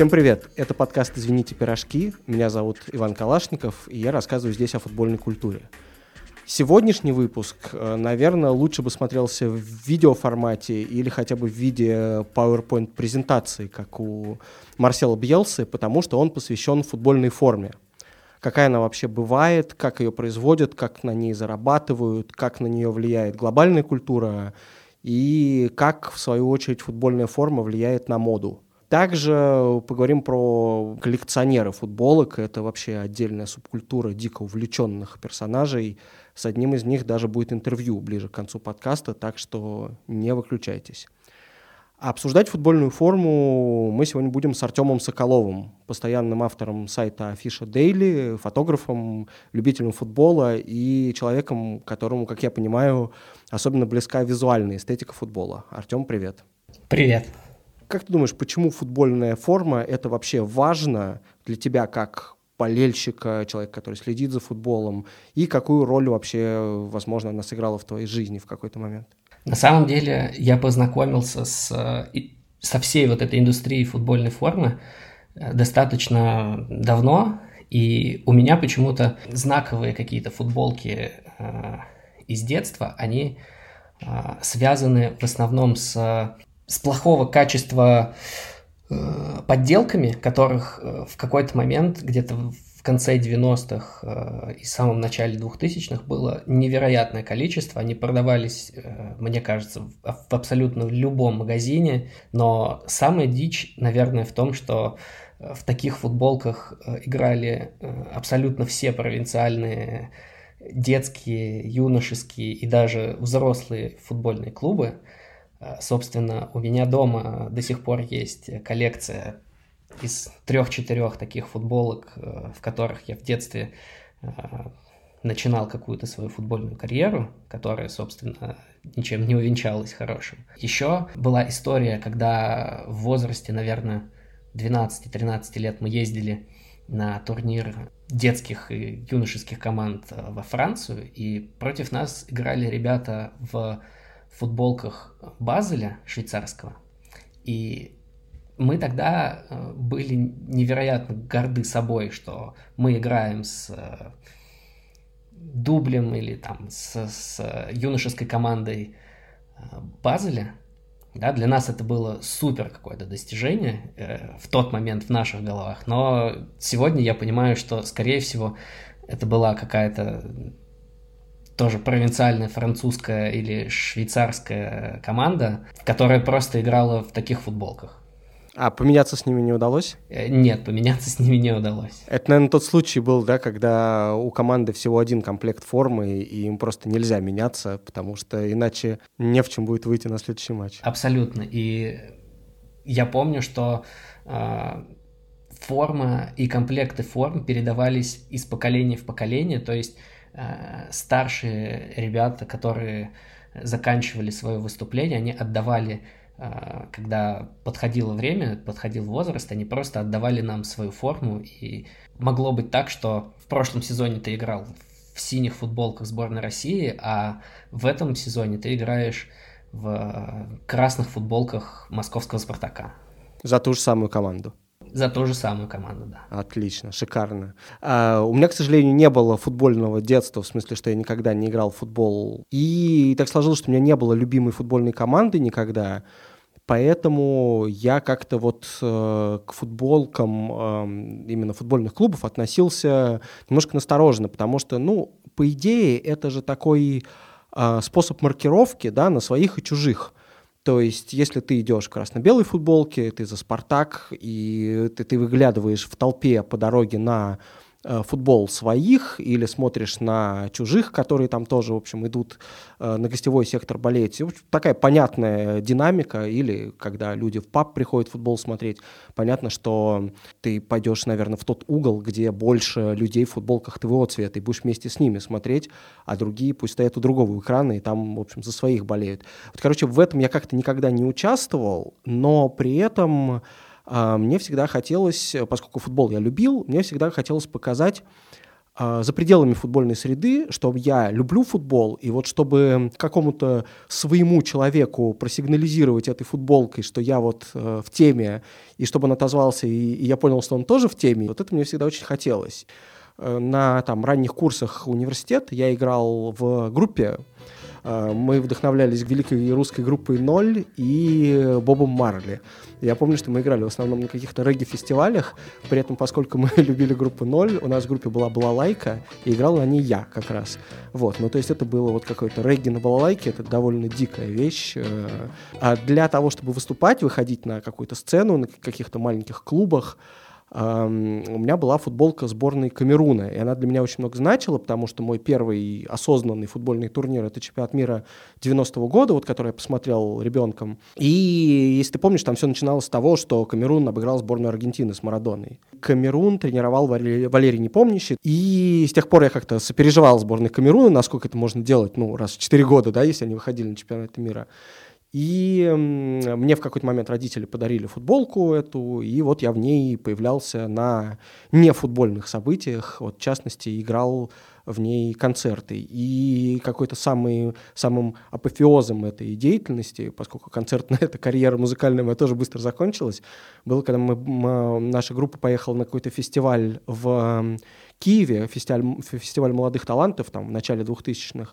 Всем привет! Это подкаст «Извините, пирожки». Меня зовут Иван Калашников, и я рассказываю здесь о футбольной культуре. Сегодняшний выпуск, э, наверное, лучше бы смотрелся в видеоформате или хотя бы в виде PowerPoint-презентации, как у Марсела Бьелсы, потому что он посвящен футбольной форме. Какая она вообще бывает, как ее производят, как на ней зарабатывают, как на нее влияет глобальная культура и как, в свою очередь, футбольная форма влияет на моду. Также поговорим про коллекционеры футболок. Это вообще отдельная субкультура дико увлеченных персонажей. С одним из них даже будет интервью ближе к концу подкаста, так что не выключайтесь. обсуждать футбольную форму мы сегодня будем с Артемом Соколовым, постоянным автором сайта Афиша Daily, фотографом, любителем футбола и человеком, которому, как я понимаю, особенно близка визуальная эстетика футбола. Артем, привет. Привет. Как ты думаешь, почему футбольная форма это вообще важно для тебя как болельщика, человека, который следит за футболом, и какую роль вообще, возможно, она сыграла в твоей жизни в какой-то момент? На самом деле я познакомился с, со всей вот этой индустрией футбольной формы э, достаточно давно, и у меня почему-то знаковые какие-то футболки э, из детства, они э, связаны в основном с с плохого качества э, подделками, которых э, в какой-то момент, где-то в конце 90-х э, и самом начале 2000-х было невероятное количество. Они продавались, мне кажется, в, в абсолютно любом магазине. Но самая дичь, наверное, в том, что в таких футболках играли абсолютно все провинциальные детские, юношеские и даже взрослые футбольные клубы. Э, собственно, у меня дома до сих пор есть коллекция из трех-четырех таких футболок, э, в которых я в детстве э, начинал какую-то свою футбольную карьеру, которая, собственно, ничем не увенчалась хорошим. Еще была история, когда в возрасте, наверное, 12-13 лет мы ездили на турнир детских и юношеских команд во Францию, и против нас играли ребята в футболках Базеля швейцарского. И мы тогда э, были невероятно горды собой, что мы играем с э, дублем или там с, с юношеской командой э, Базеля. Да, для нас это было супер какое-то достижение э, в тот момент в наших головах. Но сегодня я понимаю, что, скорее всего, это была какая-то тоже провинциальная французская или швейцарская команда, которая просто играла в таких футболках. А поменяться с ними не удалось? Э, нет, поменяться с ними не удалось. Это, наверное, тот случай был, да, когда у команды всего один комплект формы, и им просто нельзя меняться, потому что иначе не в чем будет выйти на следующий матч. Абсолютно. И я помню, что э, форма и комплекты форм передавались из поколения в поколение, то есть старшие ребята, которые заканчивали свое выступление, они отдавали, э, когда подходило время, подходил возраст, они просто отдавали нам свою форму. И могло быть так, что в прошлом сезоне ты играл в синих футболках сборной России, а в этом сезоне ты играешь в красных футболках московского «Спартака». За ту же самую команду. За ту же самую команду, да. Отлично, шикарно. А, у меня, к сожалению, не было футбольного детства, в смысле, что я никогда не играл в футбол. И так сложилось, что у меня не было любимой футбольной команды никогда. Поэтому я как-то вот э, к футболкам э, именно футбольных клубов относился немножко настороженно, потому что, ну, по идее, это же такой э, способ маркировки, да, на своих и чужих. То есть, если ты идешь в красно-белой футболке, ты за «Спартак», и ты, ты выглядываешь в толпе по дороге на футбол своих или смотришь на чужих, которые там тоже, в общем, идут э, на гостевой сектор болеть. Такая понятная динамика. Или когда люди в паб приходят футбол смотреть, понятно, что ты пойдешь, наверное, в тот угол, где больше людей в футболках твоего цвета, и будешь вместе с ними смотреть, а другие пусть стоят у другого экрана и там, в общем, за своих болеют. Вот, короче, в этом я как-то никогда не участвовал, но при этом мне всегда хотелось, поскольку футбол я любил, мне всегда хотелось показать, э, за пределами футбольной среды, что я люблю футбол, и вот чтобы какому-то своему человеку просигнализировать этой футболкой, что я вот э, в теме, и чтобы он отозвался, и, и я понял, что он тоже в теме, вот это мне всегда очень хотелось. Э, на там, ранних курсах университета я играл в группе Э, мы вдохновлялись великой русской группой «Ноль» и Бобом Марли. Я помню, что мы играли в основном на каких-то регги-фестивалях, при этом, поскольку мы любили группу «Ноль», у нас в группе была балалайка, и играл на ней я как раз. Вот, ну то есть это было вот какой-то регги на балалайке, это довольно дикая вещь. Э. А для того, чтобы выступать, выходить на какую-то сцену, на каких-то маленьких клубах, у меня была футболка сборной Камеруна, и она для меня очень много значила, потому что мой первый осознанный футбольный турнир — это чемпионат мира 90-го года, вот который я посмотрел ребенком. И, если ты помнишь, там все начиналось с того, что Камерун обыграл сборную Аргентины с Марадоной. Камерун тренировал Валерий, Валерий Непомнящий, и с тех пор я как-то сопереживал сборной Камеруна, насколько это можно делать, ну, раз в 4 года, да, если они выходили на чемпионат мира. И мне в какой-то момент родители подарили футболку эту, и вот я в ней появлялся на нефутбольных событиях, вот в частности играл в ней концерты. И какой-то самый, самым апофеозом этой деятельности, поскольку концертная эта карьера музыкальная моя тоже быстро закончилась, было, когда мы, мы, наша группа поехала на какой-то фестиваль в Киеве, фестиваль, фестиваль молодых талантов там в начале 2000-х,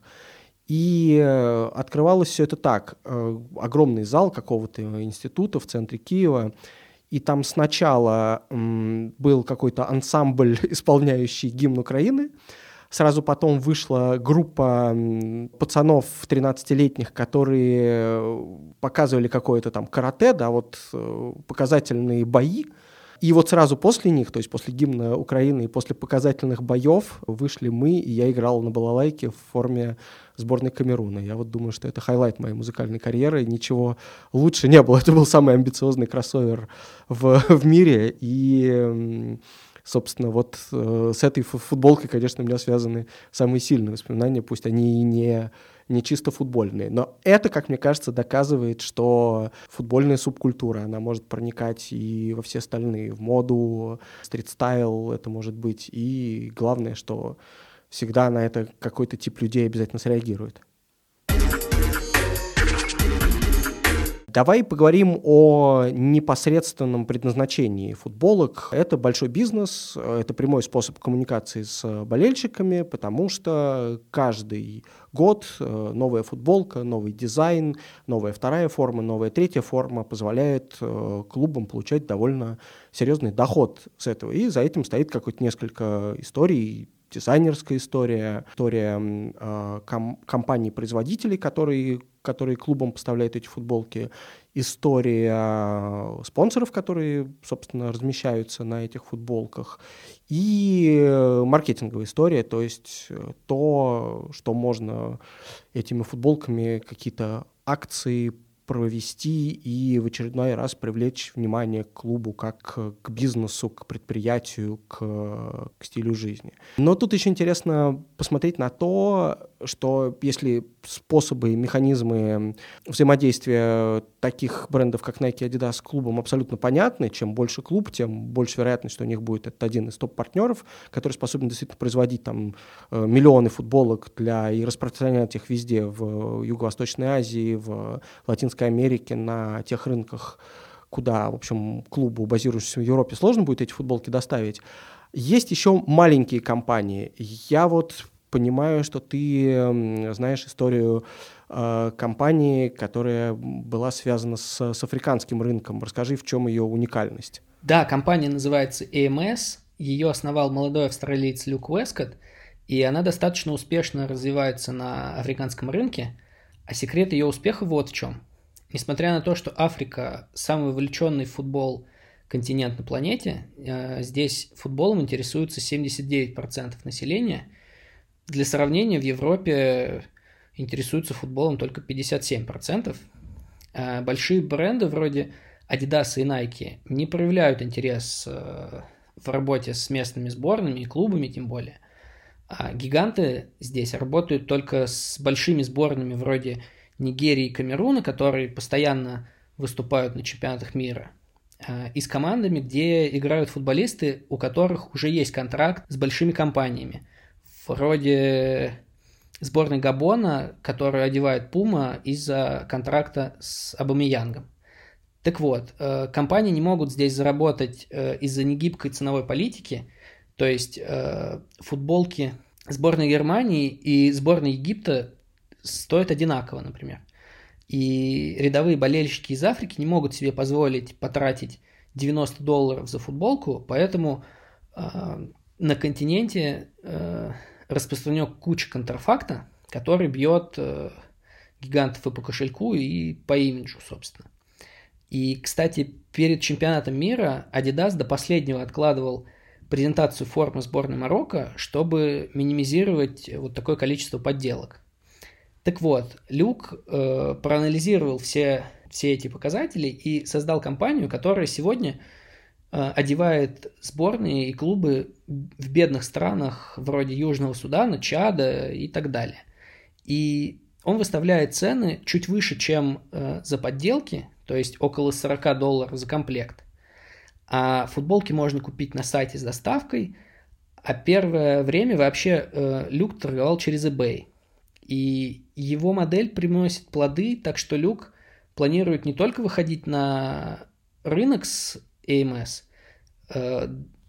и э, открывалось все это так. Э, огромный зал какого-то института в центре Киева. И там сначала был какой-то ансамбль, исполняющий гимн Украины. Сразу потом вышла группа пацанов 13-летних, которые э, показывали какое-то там карате, да, вот показательные бои. И вот сразу после них, то есть после гимна Украины и после показательных боев вышли мы, и я играл на балалайке в форме сборной Камеруна. Я вот думаю, что это highlight моей музыкальной карьеры. Ничего лучше не было. Это был самый амбициозный кроссовер в, в мире. И собственно, вот э, с этой футболкой, конечно, у меня связаны самые сильные воспоминания, пусть они и не не чисто футбольные. Но это, как мне кажется, доказывает, что футбольная субкультура, она может проникать и во все остальные, в моду, street style это может быть. И главное, что всегда на это какой-то тип людей обязательно среагирует. Давай поговорим о непосредственном предназначении футболок. Это большой бизнес, это прямой способ коммуникации с болельщиками, потому что каждый год э, новая футболка, новый дизайн, новая вторая форма, новая третья форма позволяет э, клубам получать довольно серьезный доход с этого. И за этим стоит какое-то несколько историй, дизайнерская история, история э, ком- компаний-производителей, которые которые клубам поставляют эти футболки, история спонсоров, которые, собственно, размещаются на этих футболках, и маркетинговая история, то есть э, то, что можно этими футболками какие-то акции провести и в очередной раз привлечь внимание к клубу как к бизнесу, к предприятию, к, к стилю жизни. Но тут еще интересно посмотреть на то, что если способы и механизмы взаимодействия таких брендов, как Nike Adidas с клубом абсолютно понятны, чем больше клуб, тем больше вероятность, что у них будет этот один из топ-партнеров, который способен действительно производить там э, миллионы футболок для и распространять их везде в Юго-Восточной Азии, в Латинской Америке, на тех рынках, куда, в общем, клубу, базирующемуся в Европе, сложно будет эти футболки доставить. Есть еще маленькие компании. Я вот понимаю, что ты знаешь историю э, компании, которая была связана с, с африканским рынком. Расскажи, в чем ее уникальность. Да, компания называется AMS. Ее основал молодой австралиец Люк Вескотт, и она достаточно успешно развивается на африканском рынке. А секрет ее успеха вот в чем. Несмотря на то, что Африка самый вовлеченный в футбол континент на планете, э, здесь футболом интересуются 79% населения – для сравнения, в Европе интересуются футболом только 57%. А большие бренды вроде Adidas и Nike не проявляют интерес э, в работе с местными сборными и клубами тем более. А гиганты здесь работают только с большими сборными вроде Нигерии и Камеруна, которые постоянно выступают на чемпионатах мира, а, и с командами, где играют футболисты, у которых уже есть контракт с большими компаниями – вроде сборной Габона, которую одевает Пума из-за контракта с Абамиянгом. Так вот, э, компании не могут здесь заработать э, из-за негибкой ценовой политики, то есть э, футболки сборной Германии и сборной Египта стоят одинаково, например. И рядовые болельщики из Африки не могут себе позволить потратить 90 долларов за футболку, поэтому на континенте распространен куча контрафакта, который бьет гигантов и по кошельку, и по имиджу, собственно. И, кстати, перед чемпионатом мира Adidas до последнего откладывал презентацию формы сборной Марокко, чтобы минимизировать вот такое количество подделок. Так вот, Люк э, проанализировал все, все эти показатели и создал компанию, которая сегодня э, одевает сборные и клубы в бедных странах вроде Южного Судана, Чада и так далее. И он выставляет цены чуть выше, чем э, за подделки, то есть около 40 долларов за комплект. А футболки можно купить на сайте с доставкой, а первое время вообще э, Люк торговал через eBay. И его модель приносит плоды, так что Люк планирует не только выходить на рынок с AMS, э,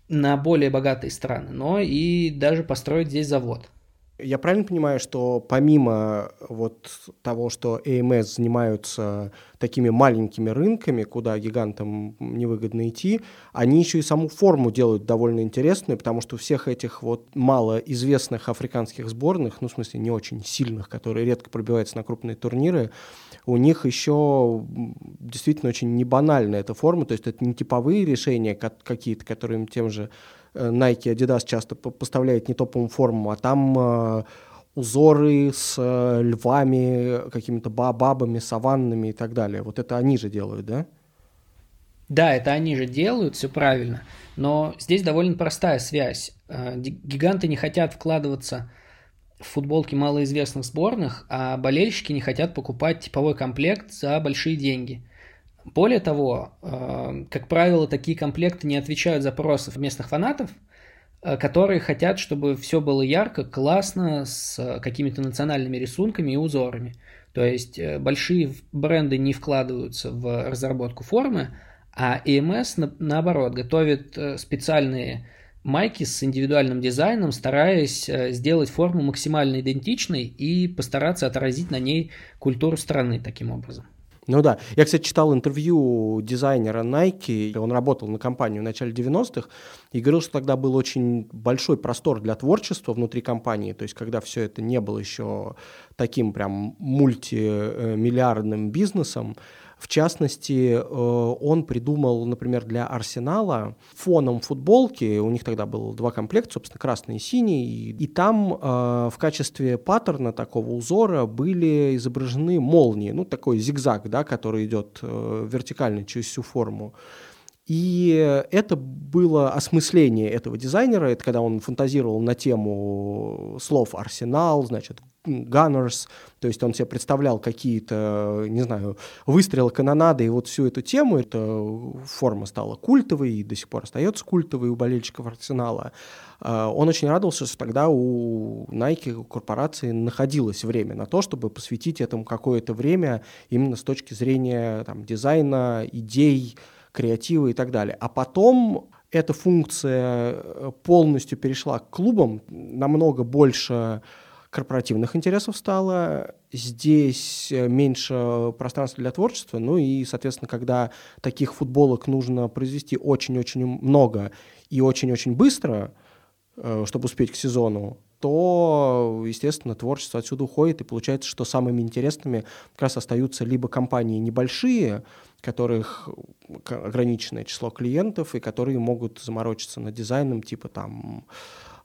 на более богатые страны, но и даже построить здесь завод – я правильно понимаю, что помимо вот того, что AMS занимаются такими маленькими рынками, куда гигантам невыгодно идти, они еще и саму форму делают довольно интересную, потому что всех этих вот малоизвестных африканских сборных, ну, в смысле, не очень сильных, которые редко пробиваются на крупные турниры, у них еще действительно очень небанальная эта форма, то есть это не типовые решения какие-то, которые им тем же Э, Nike, Adidas часто поставляет не топовую форму, а там э, узоры с э, львами, какими-то бабами, саваннами и так далее. Вот это они же делают, да? Да, это они же делают, все правильно. Но здесь довольно простая связь. Гиганты не хотят вкладываться в футболки малоизвестных сборных, а болельщики не хотят покупать типовой комплект за большие деньги. Более того, э, как правило, такие комплекты не отвечают запросов местных фанатов, э, которые хотят, чтобы все было ярко, классно, с какими-то национальными рисунками и узорами. То есть э, большие бренды не вкладываются в разработку формы, а EMS, наоборот, готовит специальные майки с индивидуальным дизайном, стараясь сделать форму максимально идентичной и постараться отразить на ней культуру страны таким образом. Ну да. Я, кстати, читал интервью дизайнера Nike. Он работал на компанию в начале 90-х и говорил, что тогда был очень большой простор для творчества внутри компании. То есть, когда все это не было еще таким прям мультимиллиардным бизнесом, в частности, э, он придумал, например, для Арсенала фоном футболки, у них тогда было два комплекта, собственно, красный и синий, и там э, в качестве паттерна такого узора были изображены молнии, ну, такой зигзаг, да, который идет э, вертикально через всю форму. И это было осмысление этого дизайнера, это когда он фантазировал на тему слов «арсенал», значит, «gunners», то есть он себе представлял какие-то, не знаю, выстрелы, канонады и вот всю эту тему. Эта форма стала культовой и до сих пор остается культовой у болельщиков «Арсенала». А, он очень радовался, что тогда у Nike, у корпорации находилось время на то, чтобы посвятить этому какое-то время именно с точки зрения там, дизайна, идей, креатива и так далее. А потом эта функция э, полностью перешла к клубам, намного больше корпоративных интересов стало, здесь э, меньше пространства для творчества, ну и, соответственно, когда таких футболок нужно произвести очень-очень много и очень-очень быстро, э, чтобы успеть к сезону, то, естественно, творчество отсюда уходит, и получается, что самыми интересными как раз остаются либо компании небольшие, которых ограниченное число клиентов, и которые могут заморочиться над дизайном, типа там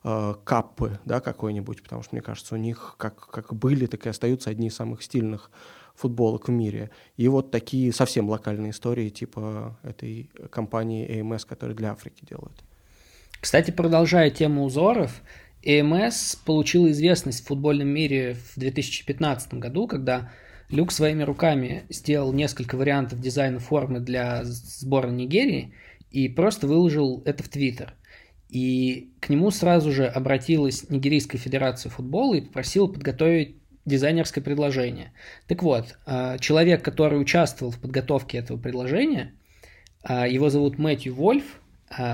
э, каппы, да, какой-нибудь, потому что, мне кажется, у них как, как были, так и остаются одни из самых стильных футболок в мире. И вот такие совсем локальные истории, типа этой компании AMS, которая для Африки делает. Кстати, продолжая тему узоров, AMS получила известность в футбольном мире в 2015 году, когда Люк своими руками сделал несколько вариантов дизайна формы для сборной Нигерии и просто выложил это в Твиттер. И к нему сразу же обратилась Нигерийская федерация футбола и попросила подготовить дизайнерское предложение. Так вот, а, человек, который участвовал в подготовке этого предложения, а, его зовут Мэтью Вольф,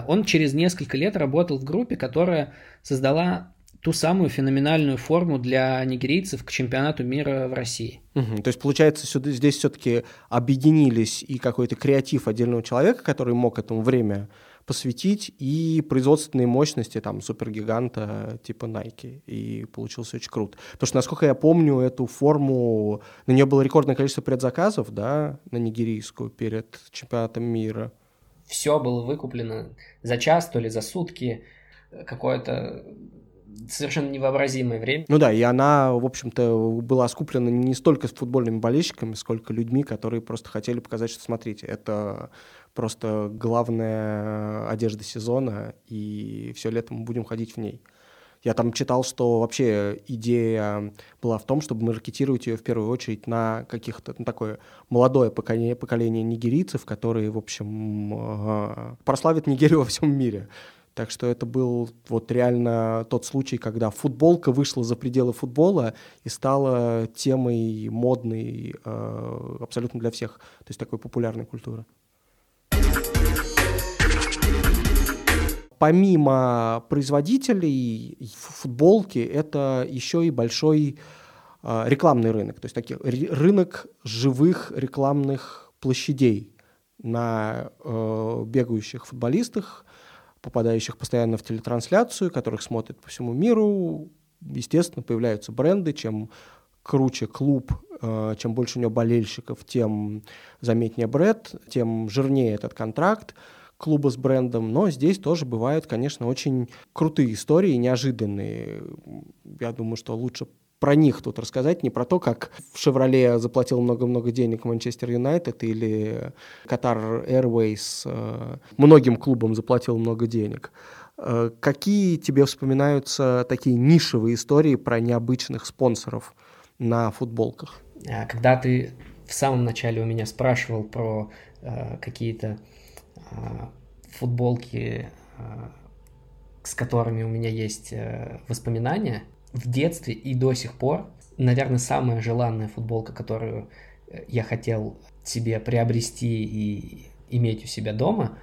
он через несколько лет работал в группе, которая создала ту самую феноменальную форму для нигерийцев к чемпионату мира в России. Угу. То есть, получается, сюда, здесь все-таки объединились и какой-то креатив отдельного человека, который мог этому время посвятить, и производственные мощности там супергиганта типа Nike. И получилось очень круто. Потому что, насколько я помню, эту форму, на нее было рекордное количество предзаказов, да, на нигерийскую перед чемпионатом мира. Все было выкуплено за час, то ли за сутки. Какое-то совершенно невообразимое время. Ну да, и она, в общем-то, была скуплена не столько с футбольными болельщиками, сколько людьми, которые просто хотели показать, что, смотрите, это просто главная одежда сезона, и все лето мы будем ходить в ней. Я там читал, что вообще идея была в том, чтобы маркетировать ее в первую очередь на каких-то ну, такое молодое поколение, поколение нигерийцев, которые, в общем, прославят Нигерию во всем мире. Так что это был вот реально тот случай, когда футболка вышла за пределы футбола и стала темой модной э, абсолютно для всех, то есть такой популярной культуры. Помимо производителей футболки, это еще и большой э, рекламный рынок, то есть таких, рынок живых рекламных площадей на э, бегающих футболистах, попадающих постоянно в телетрансляцию, которых смотрят по всему миру. Естественно, появляются бренды. Чем круче клуб, э, чем больше у него болельщиков, тем заметнее бренд, тем жирнее этот контракт клуба с брендом, но здесь тоже бывают, конечно, очень крутые истории, неожиданные. Я думаю, что лучше про них тут рассказать, не про то, как в «Шевроле» заплатил много-много денег Манчестер Юнайтед или Катар Airways э, многим клубам заплатил много денег. Э, какие тебе вспоминаются такие нишевые истории про необычных спонсоров на футболках? А, когда ты в самом начале у меня спрашивал про э, какие-то э, футболки, э, с которыми у меня есть э, воспоминания, в детстве и до сих пор, наверное, самая желанная футболка, которую э, я хотел себе приобрести и иметь у себя дома,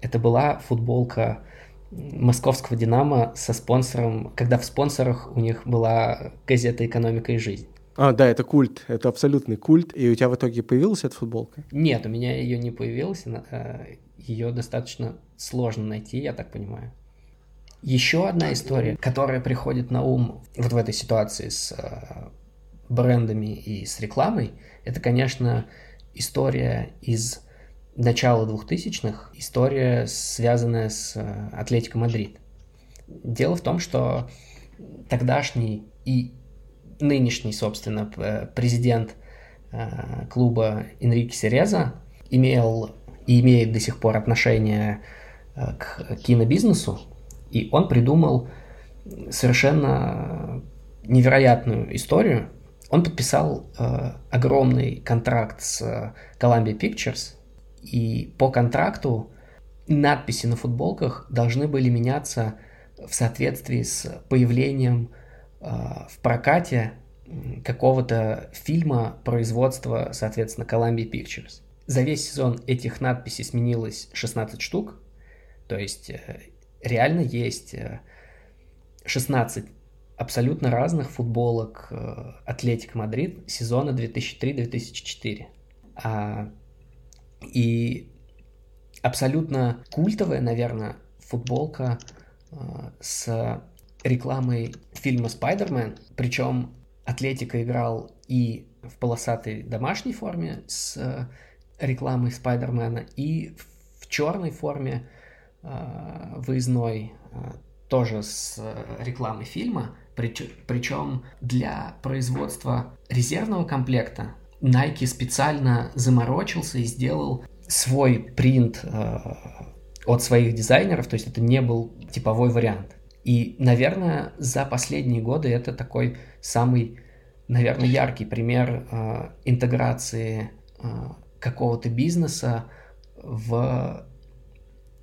это была футболка московского «Динамо» со спонсором, когда в спонсорах у них была газета «Экономика и жизнь». А, да, это культ, это абсолютный культ. И у тебя в итоге появилась эта футболка? Нет, у меня ее не появилась, э, ее достаточно сложно найти, я так понимаю. Еще одна история, которая приходит на ум вот в этой ситуации с э, брендами и с рекламой, это, конечно, история из начала 2000-х, история, связанная с э, Атлетико Мадрид. Дело в том, что тогдашний и нынешний, собственно, президент э, клуба Энрике Сереза имел и имеет до сих пор отношение к кинобизнесу, и он придумал совершенно невероятную историю. Он подписал э, огромный контракт с э, Columbia Pictures, и по контракту надписи на футболках должны были меняться в соответствии с появлением э, в прокате какого-то фильма производства, соответственно, Columbia Pictures. За весь сезон этих надписей сменилось 16 штук, то есть э, реально есть 16 э, абсолютно разных футболок э, Атлетик Мадрид сезона 2003-2004. А, и абсолютно культовая, наверное, футболка э, с рекламой фильма «Спайдермен», причем Атлетика играл и в полосатой домашней форме с рекламой Спайдермена, и в черной форме Э, выездной э, тоже с э, рекламы фильма, причем для производства резервного комплекта Nike специально заморочился и сделал свой принт от своих дизайнеров, то есть это не был типовой вариант. И, наверное, за последние годы это такой самый, наверное, яркий пример интеграции какого-то бизнеса в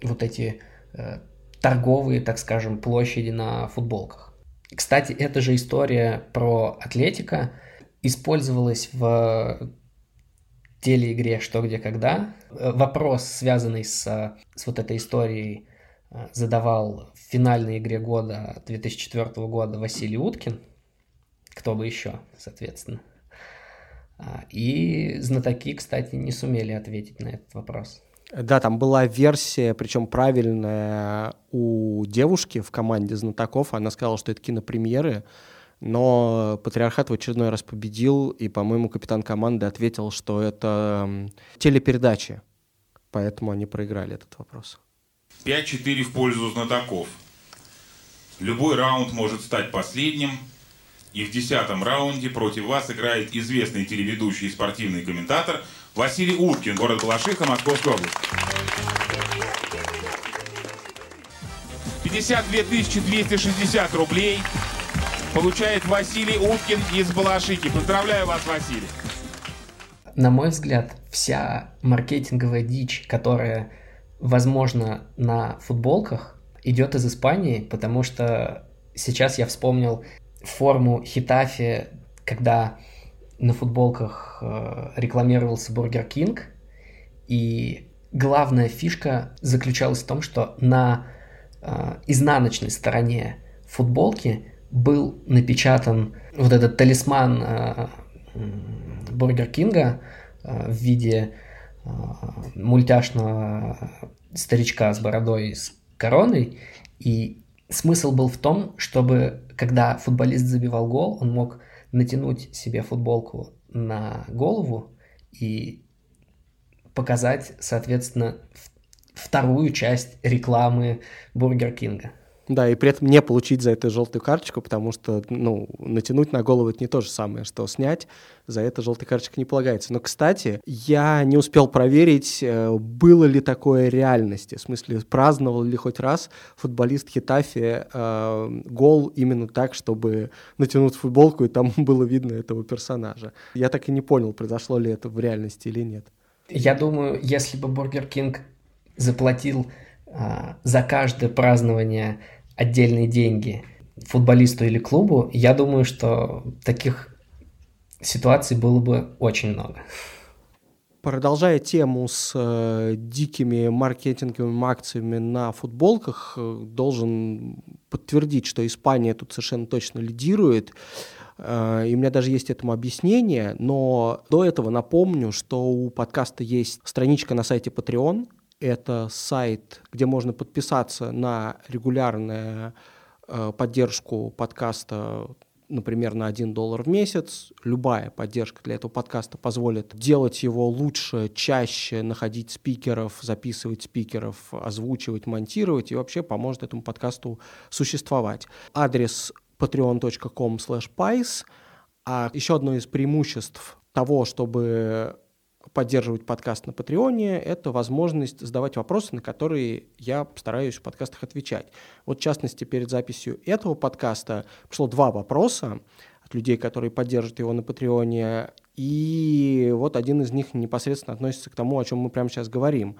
вот эти э, торговые, так скажем, площади на футболках. Кстати, эта же история про Атлетика использовалась в телеигре «Что, где, когда». Вопрос, связанный с, с вот этой историей, задавал в финальной игре года 2004 года Василий Уткин. Кто бы еще, соответственно. И знатоки, кстати, не сумели ответить на этот вопрос. Да, там была версия, причем правильная у девушки в команде знатоков. Она сказала, что это кинопремьеры, но Патриархат в очередной раз победил, и, по-моему, капитан команды ответил, что это телепередачи, поэтому они проиграли этот вопрос. 5-4 в пользу знатоков. Любой раунд может стать последним, и в десятом раунде против вас играет известный телеведущий и спортивный комментатор Василий Уткин, город Балашиха, Московская область. 52 260 рублей получает Василий Уткин из Балашихи. Поздравляю вас, Василий. На мой взгляд, вся маркетинговая дичь, которая возможно на футболках, идет из Испании, потому что сейчас я вспомнил форму Хетафе, когда на футболках э, рекламировался Бургер Кинг, и главная фишка заключалась в том, что на э, изнаночной стороне футболки был напечатан вот этот талисман э, Бургер Кинга в виде мультяшного старичка с бородой с короной, и смысл был в том, чтобы когда футболист забивал гол, он мог натянуть себе футболку на голову и показать, соответственно, вторую часть рекламы Бургер Кинга. Да, и при этом не получить за это желтую карточку, потому что, ну, натянуть на голову это не то же самое, что снять, за это желтая карточка не полагается. Но, кстати, я не успел проверить, э, было ли такое реальности, в смысле, праздновал ли хоть раз футболист Хетафе э, гол именно так, чтобы натянуть футболку, и там было видно этого персонажа. Я так и не понял, произошло ли это в реальности или нет. Я думаю, если бы Бургер Кинг заплатил э, за каждое празднование отдельные деньги футболисту или клубу, я думаю, что таких ситуаций было бы очень много. Продолжая тему с э, дикими маркетинговыми акциями на футболках, э, должен подтвердить, что Испания тут совершенно точно лидирует. Э, и у меня даже есть этому объяснение, но до этого напомню, что у подкаста есть страничка на сайте Patreon, это сайт, где можно подписаться на регулярную э, поддержку подкаста, например, на 1 доллар в месяц. Любая поддержка для этого подкаста позволит делать его лучше, чаще, находить спикеров, записывать спикеров, озвучивать, монтировать и вообще поможет этому подкасту существовать. Адрес patreon.com slash А еще одно из преимуществ того, чтобы поддерживать подкаст на Патреоне, это возможность задавать вопросы, на которые я стараюсь в подкастах отвечать. Вот, в частности, перед записью этого подкаста пришло два вопроса от людей, которые поддерживают его на Патреоне, и вот один из них непосредственно относится к тому, о чем мы прямо сейчас говорим.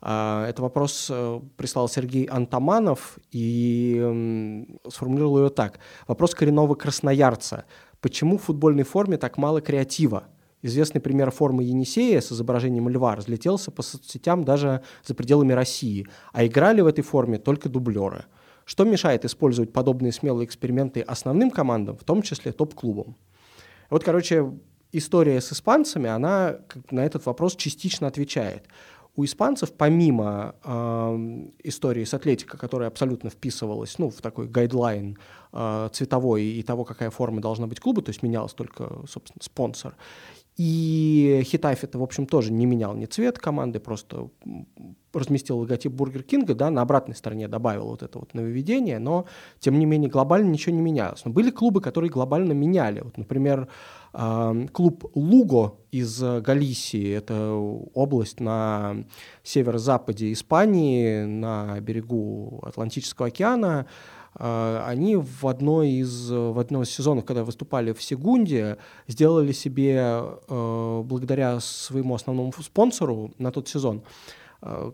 А, это вопрос э, прислал Сергей Антаманов и сформулировал ее так. Вопрос коренного красноярца. Почему в футбольной форме так мало креатива? Известный пример формы Енисея с изображением льва разлетелся по соцсетям даже за пределами России, а играли в этой форме только дублеры. Что мешает использовать подобные смелые эксперименты основным командам, в том числе топ-клубам? Вот, короче, история с испанцами, она на этот вопрос частично отвечает. У испанцев, помимо э, истории с Атлетико, которая абсолютно вписывалась ну, в такой guideline э, цветовой и того, какая форма должна быть клуба, то есть менялась только, собственно, спонсор, и Хетафе это, в общем, тоже не менял ни цвет команды, просто разместил логотип Бургер Кинга, да, на обратной стороне добавил вот это вот нововведение, но, тем не менее, глобально ничего не менялось. Но были клубы, которые глобально меняли. Вот, например, клуб Луго из Галисии, это область на северо-западе Испании, на берегу Атлантического океана, они в, одной из, в одном из сезонов, когда выступали в Сегунде, сделали себе, а, благодаря своему основному спонсору на тот сезон, а,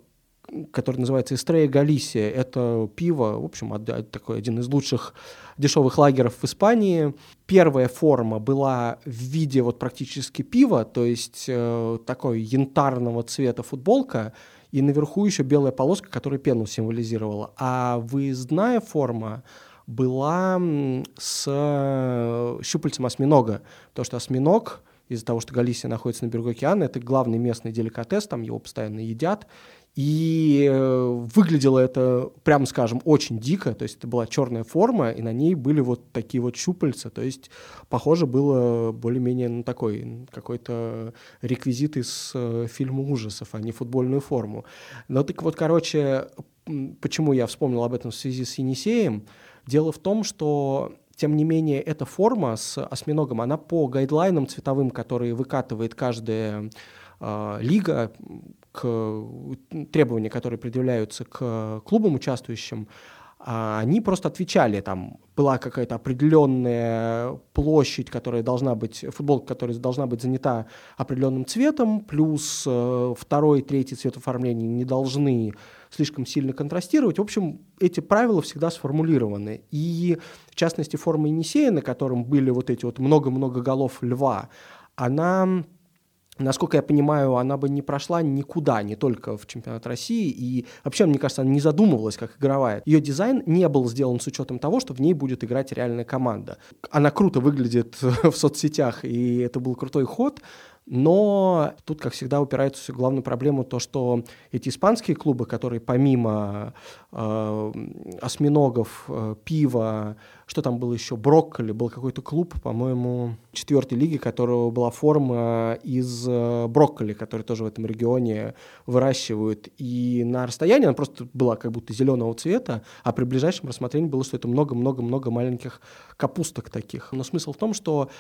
который называется Эстрея Галисия. Это пиво, в общем, такой один из лучших дешевых лагеров в Испании. Первая форма была в виде вот практически пива, то есть э, такой янтарного цвета футболка, и наверху еще белая полоска, которая пену символизировала. А выездная форма была с э, щупальцем осьминога, потому что осьминог из-за того, что Галисия находится на берегу океана, это главный местный деликатес, там его постоянно едят, и э, выглядело это, прямо скажем, очень дико. То есть это была черная форма, и на ней были вот такие вот щупальца. То есть похоже было более-менее на такой какой-то реквизит из э, фильма ужасов, а не футбольную форму. Но так вот, короче, почему я вспомнил об этом в связи с Енисеем? Дело в том, что тем не менее, эта форма с осьминогом, она по гайдлайнам цветовым, которые выкатывает каждая э, лига, к требования, которые предъявляются к клубам участвующим, а они просто отвечали, там была какая-то определенная площадь, которая должна быть, футболка, которая должна быть занята определенным цветом, плюс э, второй, третий цвет оформления не должны слишком сильно контрастировать. В общем, эти правила всегда сформулированы. И, в частности, форма Енисея, на котором были вот эти вот много-много голов льва, она насколько я понимаю, она бы не прошла никуда, не только в чемпионат России. И вообще, мне кажется, она не задумывалась как игровая. Ее дизайн не был сделан с учетом того, что в ней будет играть реальная команда. Она круто выглядит в соцсетях, и это был крутой ход, но тут, как всегда, упирается в главную проблему то, что эти испанские клубы, которые помимо э, осьминогов, э, пива, что там было еще, брокколи, был какой-то клуб, по-моему, четвертой лиги, которого была форма из э, брокколи, который тоже в этом регионе выращивают. И на расстоянии она просто была как будто зеленого цвета, а при ближайшем рассмотрении было, что это много-много-много маленьких капусток таких. Но смысл в том, что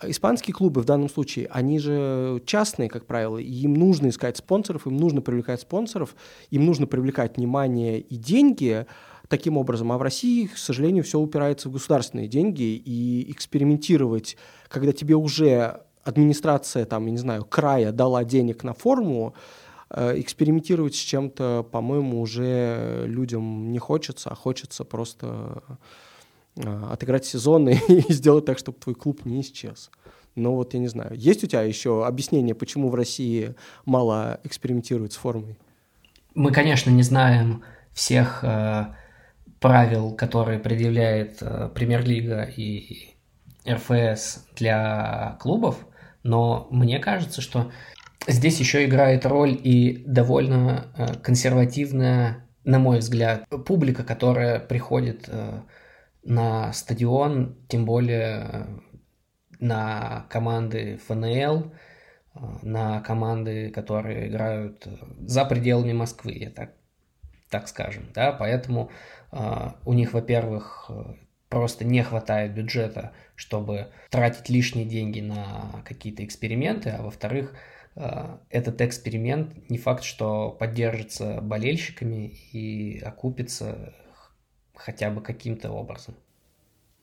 Испанские клубы в данном случае, они же частные, как правило, и им нужно искать спонсоров, им нужно привлекать спонсоров, им нужно привлекать внимание и деньги таким образом. А в России, к сожалению, все упирается в государственные деньги, и экспериментировать, когда тебе уже администрация, там, я не знаю, края дала денег на форму, э, экспериментировать с чем-то, по-моему, уже людям не хочется, а хочется просто отыграть сезон и, и сделать так, чтобы твой клуб не исчез. Но вот я не знаю, есть у тебя еще объяснение, почему в России мало экспериментируют с формой? Мы, конечно, не знаем всех э, правил, которые предъявляет э, Премьер-лига и РФС для клубов, но мне кажется, что здесь еще играет роль и довольно э, консервативная, на мой взгляд, публика, которая приходит э, на стадион, тем более э, на команды ФНЛ, э, на команды, которые играют э, за пределами Москвы, я так, так скажем, да, поэтому у них, во-первых, просто не хватает бюджета, чтобы тратить лишние деньги на какие-то эксперименты, а во-вторых, этот эксперимент не факт, что поддержится болельщиками и окупится хотя бы каким-то образом.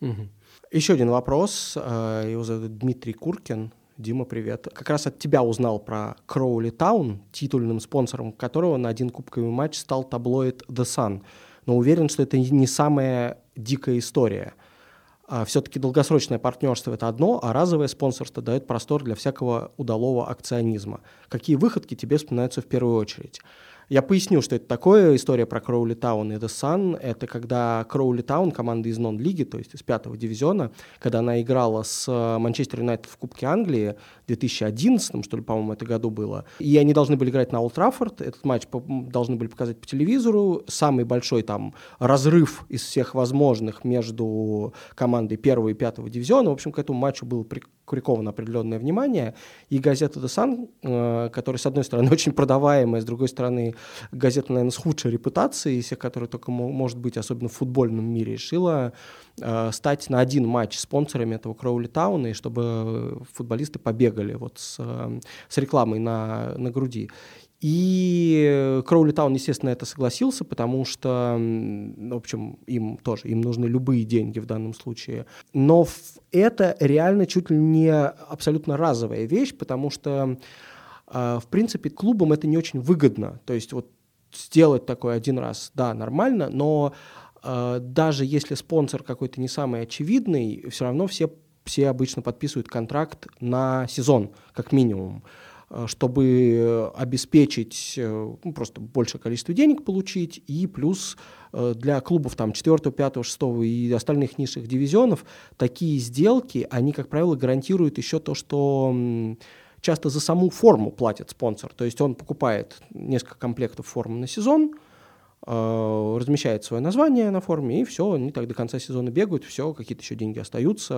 Угу. Еще один вопрос. Э, его зовут Дмитрий Куркин. Дима, привет. Как раз от тебя узнал про Кроули Таун, титульным спонсором которого на один кубковый матч стал таблоид The Sun. Но уверен, что это не самая дикая история. А Все-таки долгосрочное партнерство – это одно, а разовое спонсорство дает простор для всякого удалого акционизма. Какие выходки тебе вспоминаются в первую очередь? Я поясню, что это такое. История про Кроули Таун и The Sun. Это когда Кроули Таун, команда из нон-лиги, то есть из пятого дивизиона, когда она играла с э, Манчестер Юнайтед в Кубке Англии в 2011, что ли, по-моему, это году было. И они должны были играть на Олд Траффорд. Этот матч должны были показать по телевизору. Самый большой там разрыв из всех возможных между командой первого и пятого дивизиона. В общем, к этому матчу было приковано определенное внимание. И газета The Sun, э, которая, с одной стороны, очень продаваемая, с другой стороны, газета, наверное, с худшей репутацией из всех, которые только может быть, особенно в футбольном мире, решила э, стать на один матч спонсорами этого Кроули Тауна, и чтобы футболисты побегали вот с, э, с рекламой на, на груди. И Кроули Таун, естественно, это согласился, потому что, в общем, им тоже, им нужны любые деньги в данном случае. Но это реально чуть ли не абсолютно разовая вещь, потому что а, в принципе, клубам это не очень выгодно. То есть вот сделать такой один раз, да, нормально, но э, даже если спонсор какой-то не самый очевидный, все равно все, все обычно подписывают контракт на сезон, как минимум. Э, чтобы обеспечить э, ну, просто большее количество денег получить, и плюс э, для клубов там 4, 5, 6 и остальных низших дивизионов такие сделки, они, как правило, гарантируют еще то, что часто за саму форму платит спонсор. То есть он покупает несколько комплектов формы на сезон, Э, размещает свое название на форме, и все, они так до конца сезона бегают, все, какие-то еще деньги остаются.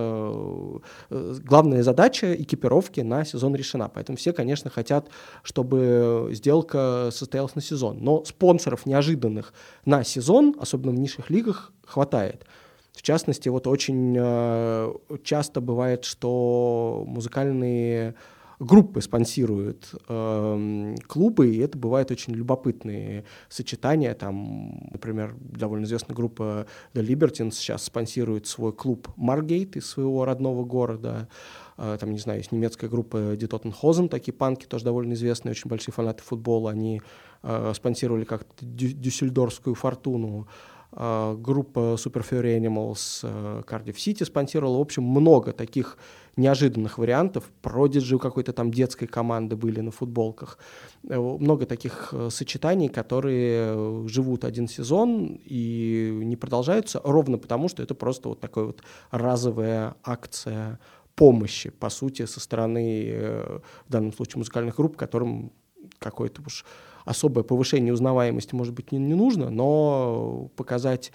Э, главная задача экипировки на сезон решена. Поэтому все, конечно, хотят, чтобы сделка состоялась на сезон. Но спонсоров неожиданных на сезон, особенно в низших лигах, хватает. В частности, вот очень э, часто бывает, что музыкальные группы спонсируют э, клубы, и это бывают очень любопытные сочетания. Там, например, довольно известная группа The Libertines сейчас спонсирует свой клуб Margate из своего родного города. Э, там, не знаю, есть немецкая группа Die Tottenhausen, такие панки, тоже довольно известные, очень большие фанаты футбола. Они э, спонсировали как-то дюссельдорфскую фортуну. Uh, группа Super Fury Animals uh, Cardiff City спонсировала. В общем, много таких неожиданных вариантов. Продиджи у какой-то там детской команды были на футболках. Э, много таких э, сочетаний, которые э, живут один сезон и не продолжаются, ровно потому, что это просто вот такая вот разовая акция помощи, по сути, со стороны, в данном случае, музыкальных групп, которым какое-то уж особое повышение узнаваемости, может быть, не, не нужно, но показать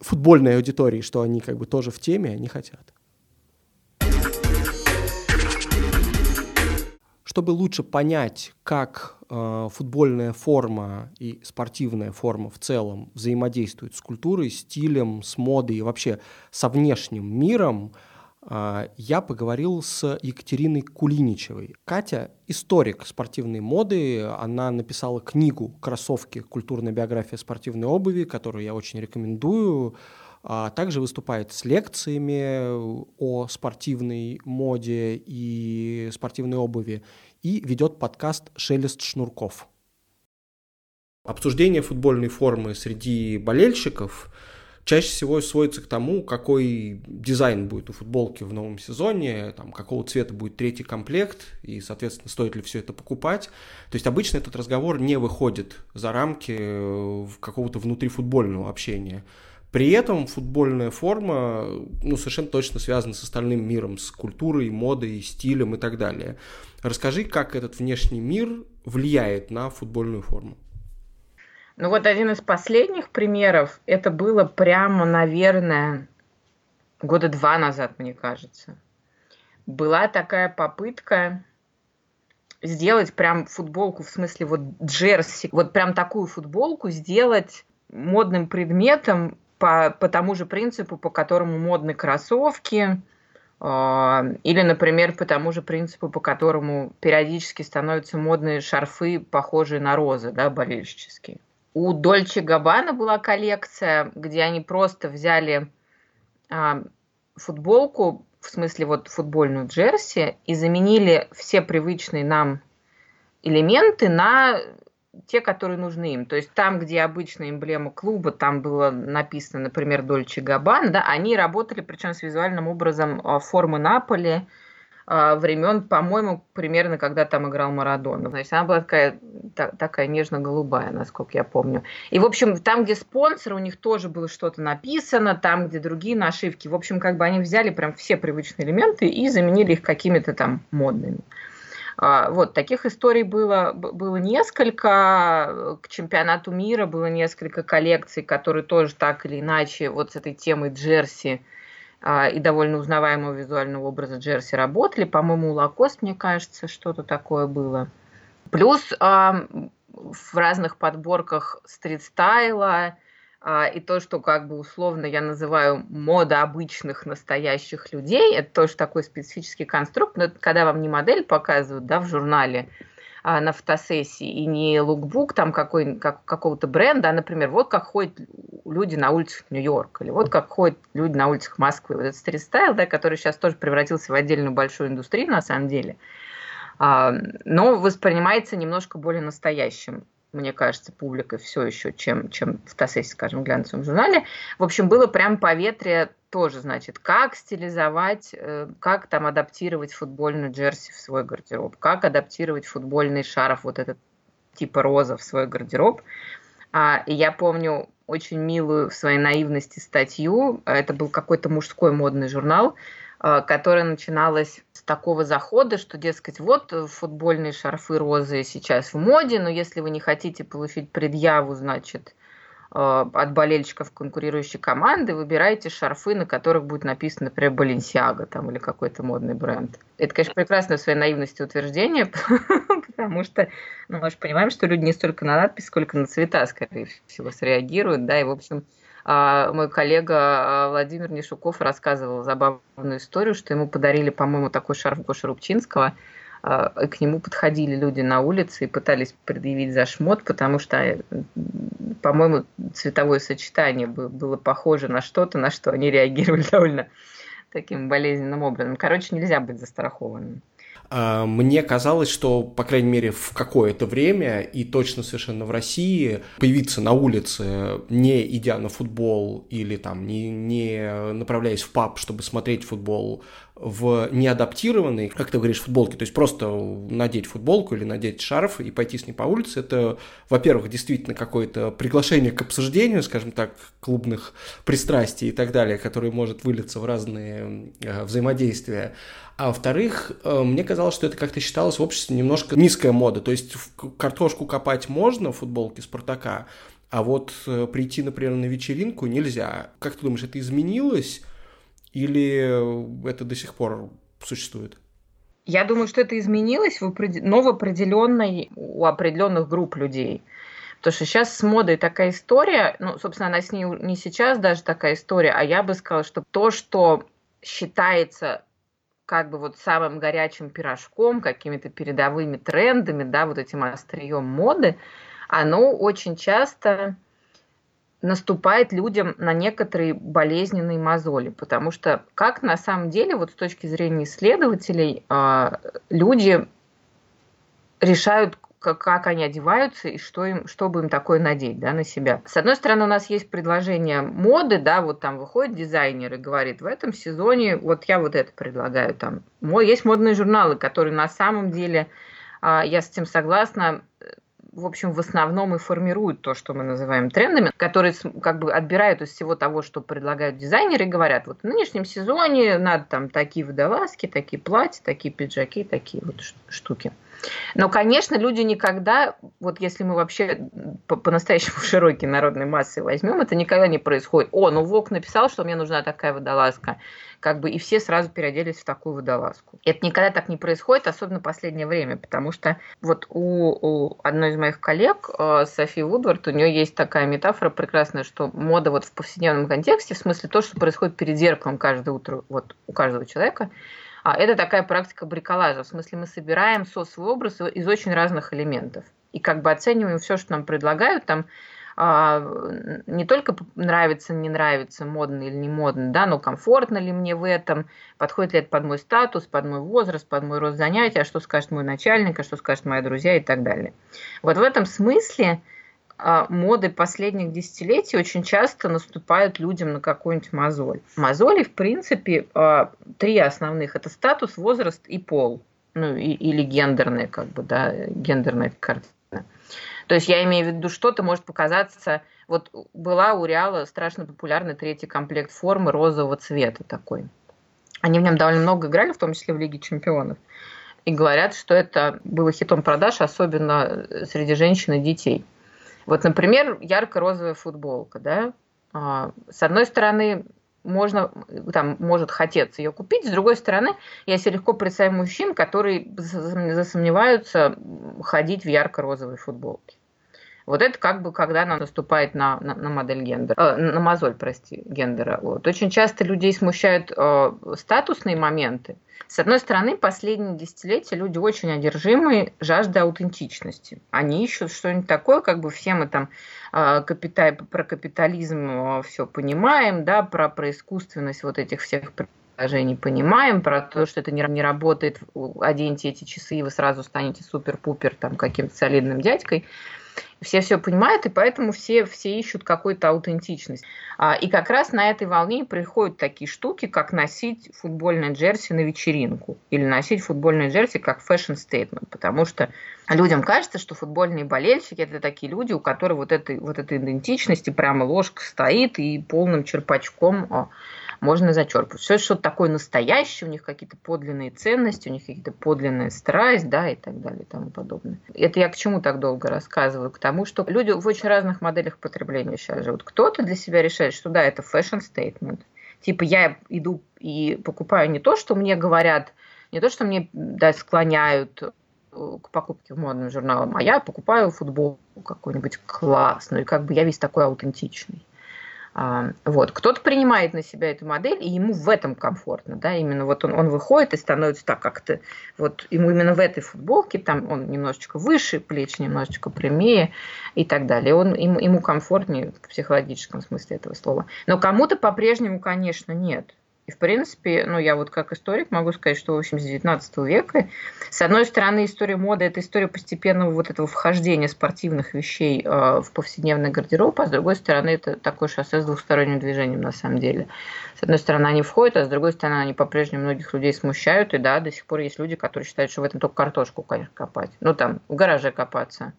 футбольной аудитории, что они как бы тоже в теме, они хотят. Чтобы лучше понять, как э, футбольная форма и спортивная форма в целом взаимодействуют с культурой, стилем, с модой и вообще со внешним миром, я поговорил с Екатериной Кулиничевой. Катя – историк спортивной моды, она написала книгу «Кроссовки. Культурная биография спортивной обуви», которую я очень рекомендую а также выступает с лекциями о спортивной моде и спортивной обуви и ведет подкаст «Шелест шнурков». Обсуждение футбольной формы среди болельщиков чаще всего сводится к тому, какой дизайн будет у футболки в новом сезоне, там, какого цвета будет третий комплект, и, соответственно, стоит ли все это покупать. То есть обычно этот разговор не выходит за рамки э, какого-то внутрифутбольного общения. При этом футбольная форма ну, совершенно точно связана с остальным миром, с культурой, модой, стилем и так далее. Расскажи, как этот внешний мир влияет на футбольную форму. Ну вот один из последних примеров, это было прямо, наверное, года два назад, мне кажется. Была такая попытка сделать прям футболку, в смысле вот джерси, вот прям такую футболку сделать модным предметом по, по тому же принципу, по которому модны кроссовки, э, или, например, по тому же принципу, по которому периодически становятся модные шарфы, похожие на розы, да, болельщические. У Дольче Габбана была коллекция, где они просто взяли э, футболку, в смысле вот футбольную джерси, и заменили все привычные нам элементы на те, которые нужны им. То есть там, где обычная эмблема клуба, там было написано, например, Дольче Габбан, да, они работали, причем с визуальным образом а, формы Наполи, а, времен, по-моему, примерно, когда там играл Марадона. Значит, она была такая, такая нежно-голубая, насколько я помню. И, в общем, там, где спонсор, у них тоже было что-то написано, там, где другие нашивки. В общем, как бы они взяли прям все привычные элементы и заменили их какими-то там модными. А, вот, таких историй было, было несколько. К чемпионату мира было несколько коллекций, которые тоже так или иначе вот с этой темой джерси а, и довольно узнаваемого визуального образа джерси работали. По-моему, у Лакост, мне кажется, что-то такое было. Плюс а, в разных подборках стрит-стайла, а, и то, что как бы условно я называю мода обычных настоящих людей, это тоже такой специфический конструкт, но это когда вам не модель показывают, да, в журнале, а, на фотосессии, и не лукбук там какой, как, какого-то бренда, а, например, вот как ходят люди на улицах Нью-Йорка, или вот как ходят люди на улицах Москвы. Вот этот стрит-стайл, да, который сейчас тоже превратился в отдельную большую индустрию, на самом деле, а, но воспринимается немножко более настоящим мне кажется, публикой все еще, чем, чем в ТАССе, скажем, глянцевом журнале. В общем, было прям поветрие тоже, значит, как стилизовать, э, как там адаптировать футбольную джерси в свой гардероб, как адаптировать футбольный шарф, вот этот типа роза в свой гардероб. А, и я помню очень милую в своей наивности статью, это был какой-то мужской модный журнал, а, которая начиналась с такого захода, что, дескать, вот футбольные шарфы розы сейчас в моде, но если вы не хотите получить предъяву, значит, от болельщиков конкурирующей команды, выбирайте шарфы, на которых будет написано, например, Balenciaga там, или какой-то модный бренд. Это, конечно, прекрасное в своей наивности утверждение, потому что ну, мы же понимаем, что люди не столько на надпись, сколько на цвета, скорее всего, среагируют, да, и, в общем, а, мой коллега а, Владимир Нишуков рассказывал забавную историю, что ему подарили, по-моему, такой шарф Гоши Рубчинского – а, к нему подходили люди на улице и пытались предъявить за шмот, потому что, э, по-моему, цветовое сочетание было похоже на что-то, на что они реагировали довольно таким болезненным образом. Короче, нельзя быть застрахованным. А, мне казалось, что, по крайней мере, в какое-то время, и точно совершенно в России, появиться на улице, не идя на футбол или там не, не направляясь в паб, чтобы смотреть футбол, в неадаптированной, как ты говоришь, футболке, то есть просто надеть футболку или надеть шарф и пойти с ней по улице, это, во-первых, действительно какое-то приглашение к обсуждению, скажем так, клубных пристрастий и так далее, которое может вылиться в разные э, взаимодействия. А во-вторых, э, мне казалось, что это как-то считалось в обществе немножко низкая мода, то есть картошку копать можно в футболке Спартака, а вот э, прийти, например, на вечеринку нельзя. Как ты думаешь, это изменилось? Или это до сих пор существует? Я думаю, что это изменилось в, опред... но в определенной, у определенных групп людей. Потому что сейчас с модой такая история, ну, собственно, она с ней не сейчас даже такая история, а я бы сказала, что то, что считается как бы вот самым горячим пирожком, какими-то передовыми трендами, да, вот этим острием моды, оно очень часто наступает людям на некоторые болезненные мозоли, потому что как на самом деле, вот с точки зрения исследователей, а, люди решают, как, они одеваются и что им, чтобы им такое надеть да, на себя. С одной стороны, у нас есть предложение моды, да, вот там выходит дизайнер и говорит, в этом сезоне вот я вот это предлагаю. Там. Есть модные журналы, которые на самом деле, а, я с этим согласна, в общем, в основном и формируют то, что мы называем трендами, которые как бы отбирают из всего того, что предлагают дизайнеры, и говорят, вот в нынешнем сезоне надо там такие водолазки, такие платья, такие пиджаки, такие вот штуки. Но, конечно, люди никогда, вот если мы вообще по-настоящему широкие народной массы возьмем, это никогда не происходит. О, ну Вок написал, что мне нужна такая водолазка как бы и все сразу переоделись в такую водолазку. Это никогда так не происходит, особенно в последнее время, потому что вот у, у одной из моих коллег, э, Софи Вудвард, у нее есть такая метафора прекрасная, что мода вот в повседневном контексте, в смысле то, что происходит перед зеркалом каждое утро вот у каждого человека, это такая практика бриколажа. В смысле, мы собираем со свой образ из очень разных элементов. И как бы оцениваем все, что нам предлагают, там а, не только нравится, не нравится, модно или не модно, да, но комфортно ли мне в этом, подходит ли это под мой статус, под мой возраст, под мой рост занятий, а что скажет мой начальник, а что скажут мои друзья и так далее. Вот в этом смысле а, моды последних десятилетий очень часто наступают людям на какую-нибудь мозоль. Мозоли, в принципе, а, три основных. Это статус, возраст и пол. Ну, и, или гендерная, как бы, да, гендерная картина. То есть я имею в виду, что-то может показаться... Вот была у Реала страшно популярный третий комплект формы розового цвета такой. Они в нем довольно много играли, в том числе в Лиге чемпионов. И говорят, что это было хитом продаж, особенно среди женщин и детей. Вот, например, ярко-розовая футболка, да, а, с одной стороны, можно, там, может хотеться ее купить. С другой стороны, я себе легко представляю мужчин, которые засомневаются ходить в ярко-розовой футболке. Вот это как бы, когда она наступает на, на, на модель гендера, э, на мозоль, прости, гендера. Вот. Очень часто людей смущают э, статусные моменты. С одной стороны, последние десятилетия люди очень одержимы жаждой аутентичности. Они ищут что-нибудь такое, как бы все мы там э, капита... про капитализм э, все понимаем, да, про, про искусственность вот этих всех не понимаем, про то, что это не, не работает, оденьте эти часы, и вы сразу станете супер-пупер там каким-то солидным дядькой. Все все понимают, и поэтому все, все ищут какую-то аутентичность. А, и как раз на этой волне приходят такие штуки, как носить футбольное джерси на вечеринку или носить футбольное джерси как fashion statement, потому что людям кажется, что футбольные болельщики – это такие люди, у которых вот этой, вот этой идентичности прямо ложка стоит и полным черпачком можно зачерпывать. Все что-то такое настоящее, у них какие-то подлинные ценности, у них какие-то подлинная страсть, да, и так далее и тому подобное. Это я к чему так долго рассказываю? К тому, что люди в очень разных моделях потребления сейчас живут. Кто-то для себя решает, что да, это statement. Типа я иду и покупаю не то, что мне говорят, не то, что мне да, склоняют э, к покупке в модным журналам, а я покупаю футбол какой-нибудь классный, и как бы я весь такой аутентичный. Вот. Кто-то принимает на себя эту модель, и ему в этом комфортно. Да? Именно вот он, он выходит и становится так как-то, вот ему именно в этой футболке, там он немножечко выше, плечи немножечко прямее и так далее. Он, ему, ему комфортнее в психологическом смысле этого слова. Но кому-то по-прежнему, конечно, нет. И, в принципе, ну, я вот как историк могу сказать, что, в общем, с 19 века, с одной стороны, история моды – это история постепенного вот этого вхождения спортивных вещей э, в повседневный гардероб, а с другой стороны, это такое шоссе с двухсторонним движением, на самом деле. С одной стороны, они входят, а с другой стороны, они по-прежнему многих людей смущают, и да, до сих пор есть люди, которые считают, что в этом только картошку, конечно, копать. Ну, там, в гараже копаться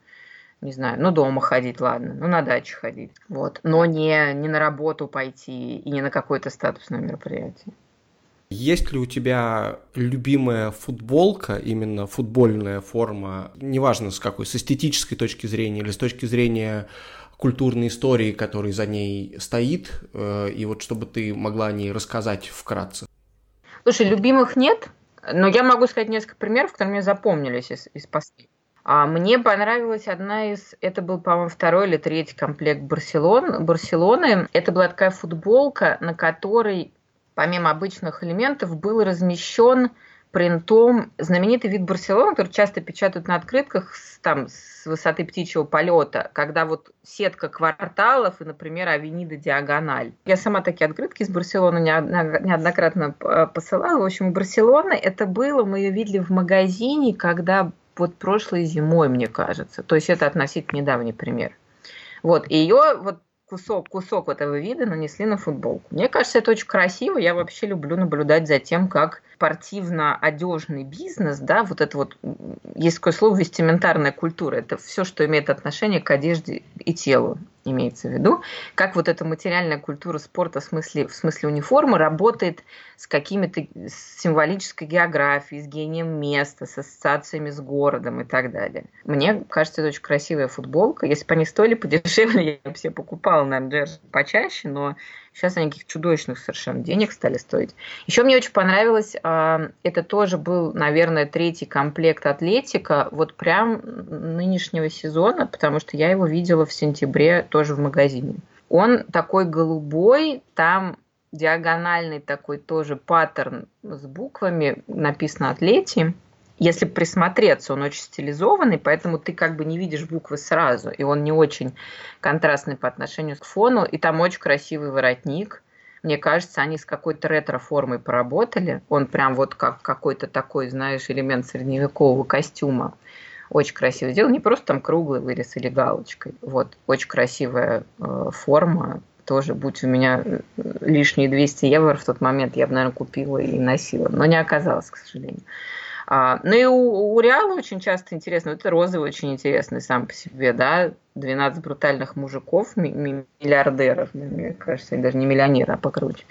не знаю, ну дома ходить, ладно, ну на даче ходить, вот, но не, не на работу пойти и не на какое-то статусное мероприятие. Есть ли у тебя любимая футболка, именно футбольная форма, неважно с какой, с эстетической точки зрения или с точки зрения культурной истории, которая за ней стоит, э, и вот чтобы ты могла о ней рассказать вкратце? Слушай, любимых нет, но я могу сказать несколько примеров, которые мне запомнились из, из последних. А мне понравилась одна из, это был, по-моему, второй или третий комплект Барселон, Барселоны. Это была такая футболка, на которой, помимо обычных элементов, был размещен принтом знаменитый вид Барселоны, который часто печатают на открытках с, там, с высоты птичьего полета, когда вот сетка кварталов и, например, авенида диагональ. Я сама такие открытки из Барселоны неоднократно посылала. В общем, Барселона это было, мы ее видели в магазине, когда вот прошлой зимой, мне кажется. То есть это относительно недавний пример. Вот, и ее вот кусок, кусок этого вида нанесли на футболку. Мне кажется, это очень красиво. Я вообще люблю наблюдать за тем, как спортивно-одежный бизнес, да, вот это вот, есть такое слово вестиментарная культура, это все, что имеет отношение к одежде и телу имеется в виду, как вот эта материальная культура спорта в смысле, в смысле униформы работает с какими-то символической географией, с гением места, с ассоциациями с городом и так далее. Мне кажется, это очень красивая футболка. Если бы они стоили подешевле, я бы себе покупала, наверное, почаще, но Сейчас они каких чудовищных совершенно денег стали стоить. Еще мне очень понравилось, а, это тоже был, наверное, третий комплект Атлетика, вот прям нынешнего сезона, потому что я его видела в сентябре тоже в магазине. Он такой голубой, там диагональный такой тоже паттерн с буквами, написано «Атлети» если присмотреться, он очень стилизованный, поэтому ты как бы не видишь буквы сразу, и он не очень контрастный по отношению к фону, и там очень красивый воротник. Мне кажется, они с какой-то ретро-формой поработали. Он прям вот как какой-то такой, знаешь, элемент средневекового костюма. Очень красиво сделан. Не просто там круглый вырез или галочкой. Вот, очень красивая э, форма. Тоже, будь у меня э, лишние 200 евро в тот момент, я бы, наверное, купила и носила. Но не оказалось, к сожалению. А, ну и у, у Реала очень часто интересно, это розовый очень интересный сам по себе, да, 12 брутальных мужиков, миллиардеров, мне кажется, даже не миллионеры, а покруче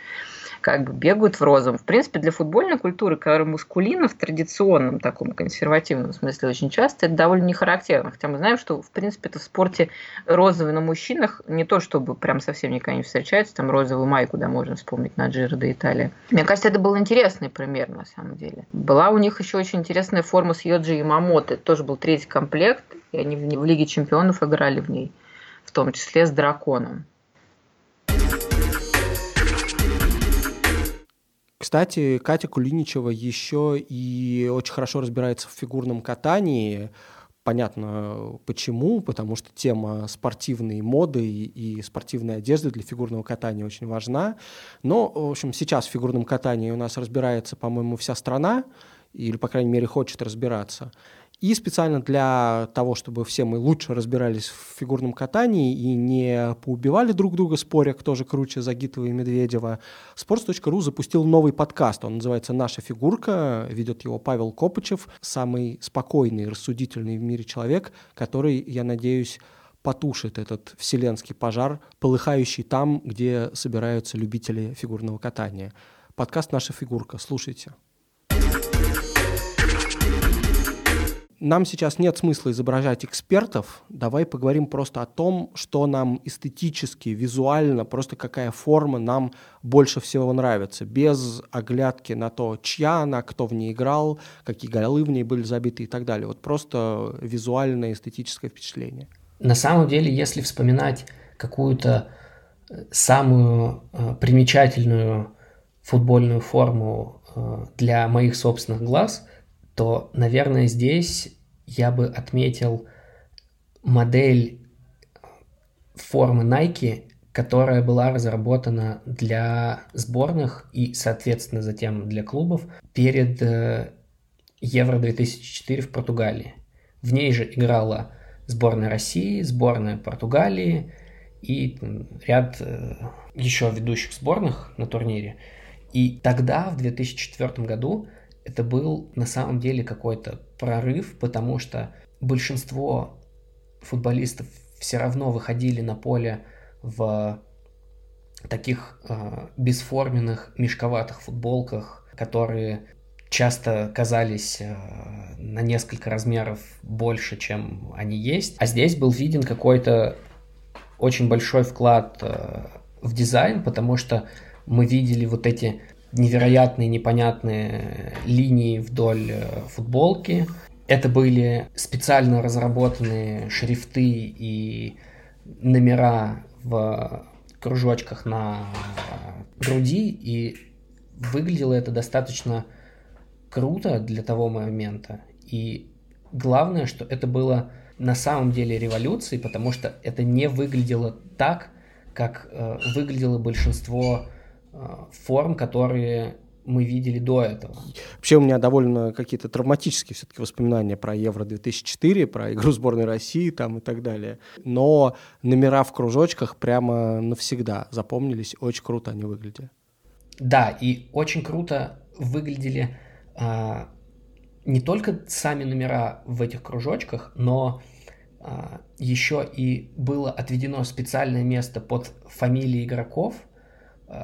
как бы бегают в розовом. В принципе, для футбольной культуры, которая мускулина в традиционном таком консервативном смысле очень часто, это довольно не характерно. Хотя мы знаем, что, в принципе, это в спорте розовый на мужчинах не то, чтобы прям совсем никогда не встречается, там розовую майку, да, можно вспомнить на Джиро до Италии. Мне кажется, это был интересный пример, на самом деле. Была у них еще очень интересная форма с Йоджи и Мамоты. тоже был третий комплект, и они в Лиге чемпионов играли в ней, в том числе с драконом. Кстати, Катя Кулиничева еще и очень хорошо разбирается в фигурном катании, Понятно почему, потому что тема спортивной моды и спортивной одежды для фигурного катания очень важна. Но, в общем, сейчас в фигурном катании у нас разбирается, по-моему, вся страна, или, по крайней мере, хочет разбираться. И специально для того, чтобы все мы лучше разбирались в фигурном катании и не поубивали друг друга, споря, кто же круче, Загитова и Медведева, sports.ru запустил новый подкаст. Он называется «Наша фигурка». Ведет его Павел Копычев, самый спокойный, рассудительный в мире человек, который, я надеюсь, потушит этот вселенский пожар, полыхающий там, где собираются любители фигурного катания. Подкаст «Наша фигурка». Слушайте. Нам сейчас нет смысла изображать экспертов. Давай поговорим просто о том, что нам эстетически, визуально, просто какая форма нам больше всего нравится, без оглядки на то, чья она, кто в ней играл, какие голы в ней были забиты и так далее. Вот просто визуальное эстетическое впечатление. На самом деле, если вспоминать какую-то э, самую э, примечательную футбольную форму э, для моих собственных глаз – то, наверное, здесь я бы отметил модель формы Nike, которая была разработана для сборных и, соответственно, затем для клубов перед э, Евро 2004 в Португалии. В ней же играла сборная России, сборная Португалии и ряд э, еще ведущих сборных на турнире. И тогда, в 2004 году, это был на самом деле какой-то прорыв, потому что большинство футболистов все равно выходили на поле в таких э, бесформенных, мешковатых футболках, которые часто казались э, на несколько размеров больше, чем они есть. А здесь был виден какой-то очень большой вклад э, в дизайн, потому что мы видели вот эти невероятные непонятные линии вдоль э, футболки. Это были специально разработанные шрифты и номера в кружочках на груди, и выглядело это достаточно круто для того момента. И главное, что это было на самом деле революцией, потому что это не выглядело так, как э, выглядело большинство Э, форм, которые мы видели до этого. Вообще у меня довольно какие-то травматические все-таки воспоминания про Евро-2004, про игру сборной России там и так далее. Но номера в кружочках прямо навсегда запомнились, очень круто они выглядели. Да, и очень круто выглядели а, не только сами номера в этих кружочках, но а, еще и было отведено специальное место под фамилии игроков –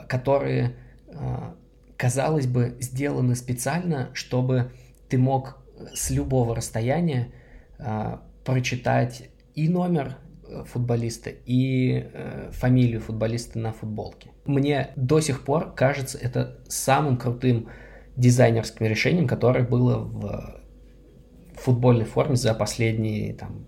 которые, э, казалось бы, сделаны специально, чтобы ты мог с любого расстояния э, прочитать и номер футболиста, и фамилию футболиста на футболке. Мне до сих пор кажется это самым крутым дизайнерским решением, которое было в футбольной форме за последние там,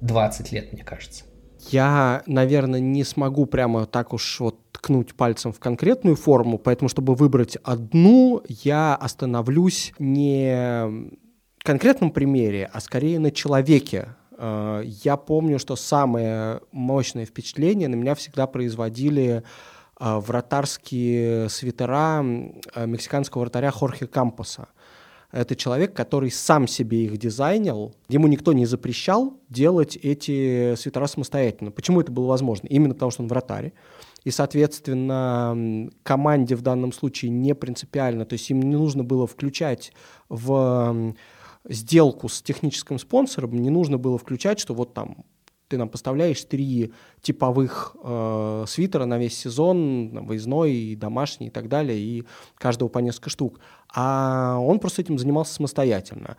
20 лет, мне кажется. Я, наверное, не смогу прямо так уж вот ткнуть пальцем в конкретную форму, поэтому, чтобы выбрать одну, я остановлюсь не конкретном примере, а скорее на человеке. Э, я помню, что самое мощное впечатление на меня всегда производили э, вратарские свитера э, мексиканского вратаря Хорхе Кампоса. Это человек, который сам себе их дизайнил. Ему никто не запрещал делать эти свитера самостоятельно. Почему это было возможно? Именно потому, что он вратарь и, соответственно, команде в данном случае не принципиально, то есть им не нужно было включать в сделку с техническим спонсором, не нужно было включать, что вот там ты нам поставляешь три типовых э, свитера на весь сезон, выездной, и домашний и так далее, и каждого по несколько штук. А он просто этим занимался самостоятельно.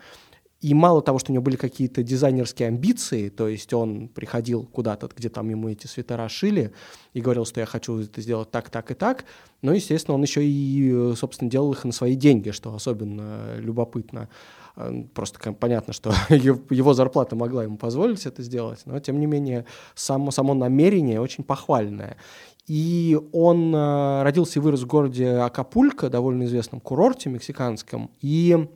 И мало того, что у него были какие-то дизайнерские амбиции, то есть он приходил куда-то, где там ему эти свитера шили, и говорил, что я хочу это сделать так, так и так, но, естественно, он еще и, собственно, делал их на свои деньги, что особенно любопытно. Просто понятно, что его зарплата могла ему позволить это сделать, но, тем не менее, само, само намерение очень похвальное. И он э, родился и вырос в городе Акапулько, довольно известном курорте мексиканском, и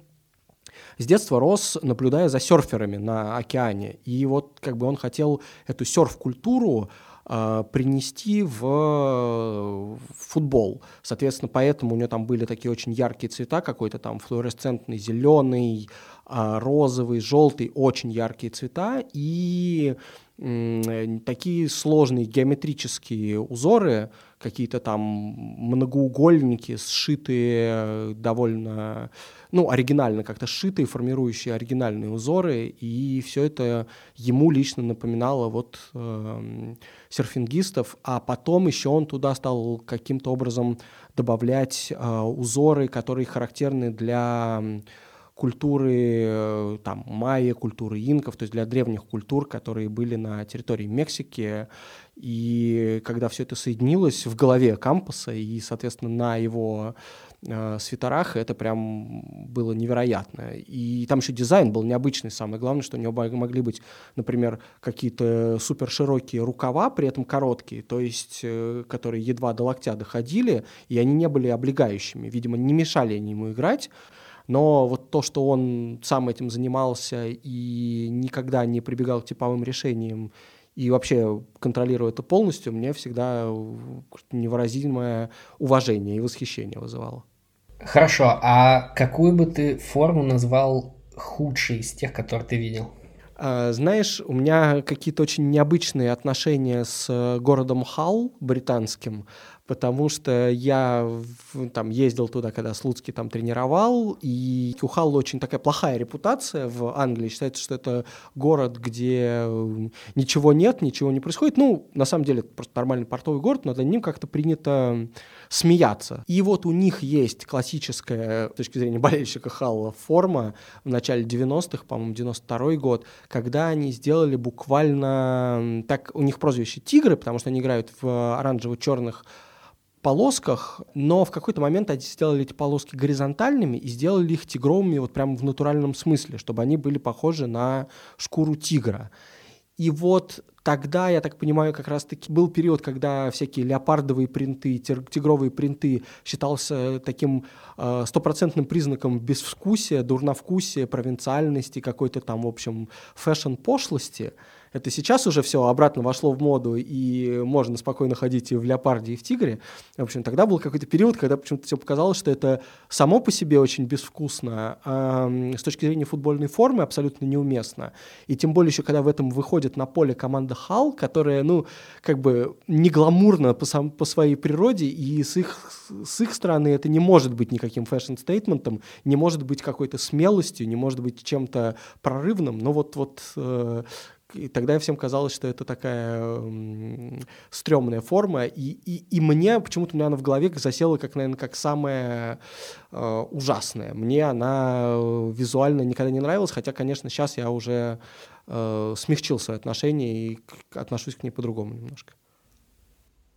с детства рос, наблюдая за серферами на океане. И вот как бы он хотел эту серф-культуру э, принести в, в футбол. Соответственно, поэтому у него там были такие очень яркие цвета, какой-то там флуоресцентный зеленый, э, розовый, желтый, очень яркие цвета. И такие сложные геометрические узоры, какие-то там многоугольники, сшитые довольно, ну, оригинально как-то сшитые, формирующие оригинальные узоры, и все это ему лично напоминало вот э, серфингистов, а потом еще он туда стал каким-то образом добавлять э, узоры, которые характерны для культуры э, там, майя, культуры инков, то есть для древних культур, которые были на территории Мексики. И когда все это соединилось в голове кампуса и, соответственно, на его э, свитерах, это прям было невероятно. И там еще дизайн был необычный. Самое главное, что у него могли быть, например, какие-то супер широкие рукава, при этом короткие, то есть э, которые едва до локтя доходили, и они не были облегающими. Видимо, не мешали они ему играть но вот то, что он сам этим занимался и никогда не прибегал к типовым решениям и вообще контролируя это полностью, мне всегда невыразимое уважение и восхищение вызывало. Хорошо, а какую бы ты форму назвал худшей из тех, которые ты видел? А, знаешь, у меня какие-то очень необычные отношения с городом Халл британским потому что я там ездил туда, когда Слуцкий там тренировал, и у Халла очень такая плохая репутация в Англии. Считается, что это город, где ничего нет, ничего не происходит. Ну, на самом деле, это просто нормальный портовый город, но над ним как-то принято смеяться. И вот у них есть классическая, с точки зрения болельщика Халла, форма в начале 90-х, по-моему, 92 год, когда они сделали буквально... Так, у них прозвище «Тигры», потому что они играют в оранжево-черных полосках, но в какой-то момент они сделали эти полоски горизонтальными и сделали их тигровыми вот прямо в натуральном смысле, чтобы они были похожи на шкуру тигра. И вот тогда, я так понимаю, как раз-таки был период, когда всякие леопардовые принты, тигровые принты считался таким э, стопроцентным э, признаком безвкусия, дурновкусия, провинциальности, какой-то там, в общем, фэшн-пошлости – это сейчас уже все обратно вошло в моду, и можно спокойно ходить и в леопарде, и в тигре. В общем, тогда был какой-то период, когда почему-то все показалось, что это само по себе очень безвкусно, а с точки зрения футбольной формы абсолютно неуместно. И тем более еще, когда в этом выходит на поле команда Халл, которая, ну, как бы не гламурна по, сам, по своей природе, и с их, с их стороны это не может быть никаким fashion statement ом, не может быть какой-то смелостью, не может быть чем-то прорывным. Но вот, вот э, и тогда всем казалось, что это такая стрёмная форма, и, и, и мне почему-то она в голове засела как, наверное, как самая э, ужасная. Мне она э, визуально никогда не нравилась, хотя, конечно, сейчас я уже э, смягчил свои отношения и отношусь к ней по-другому немножко.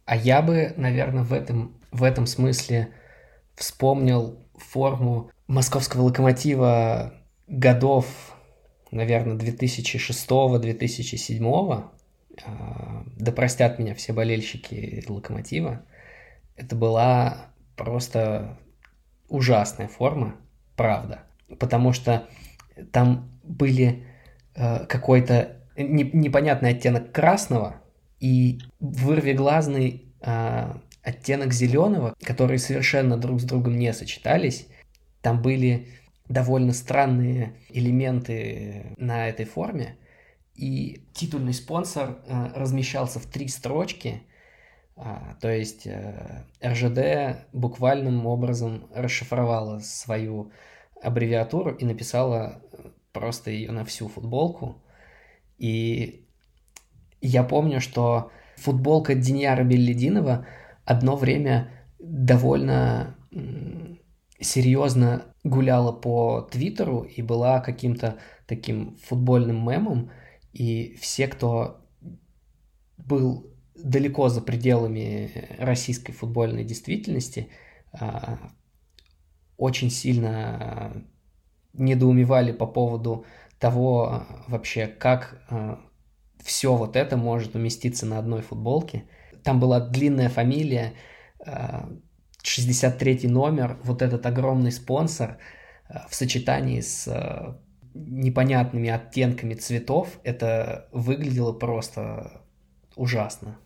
А я бы, наверное, в этом, в этом смысле вспомнил форму московского локомотива годов наверное, 2006-2007, а, да простят меня все болельщики Локомотива, это была просто ужасная форма, правда. Потому что там были э, какой-то непонятный оттенок красного и вырвиглазный э, оттенок зеленого, которые совершенно друг с другом не сочетались. Там были довольно странные элементы на этой форме. И титульный спонсор э, размещался в три строчки, э, то есть э, РЖД буквальным образом расшифровала свою аббревиатуру и написала просто ее на всю футболку. И я помню, что футболка Деньяра Беллидинова одно время довольно серьезно гуляла по Твиттеру и была каким-то таким футбольным мемом, и все, кто был далеко за пределами российской футбольной действительности, а, очень сильно недоумевали по поводу того а, вообще, как а, все вот это может уместиться на одной футболке. Там была длинная фамилия, 63 номер, вот этот огромный спонсор, в сочетании с непонятными оттенками цветов это выглядело просто ужасно.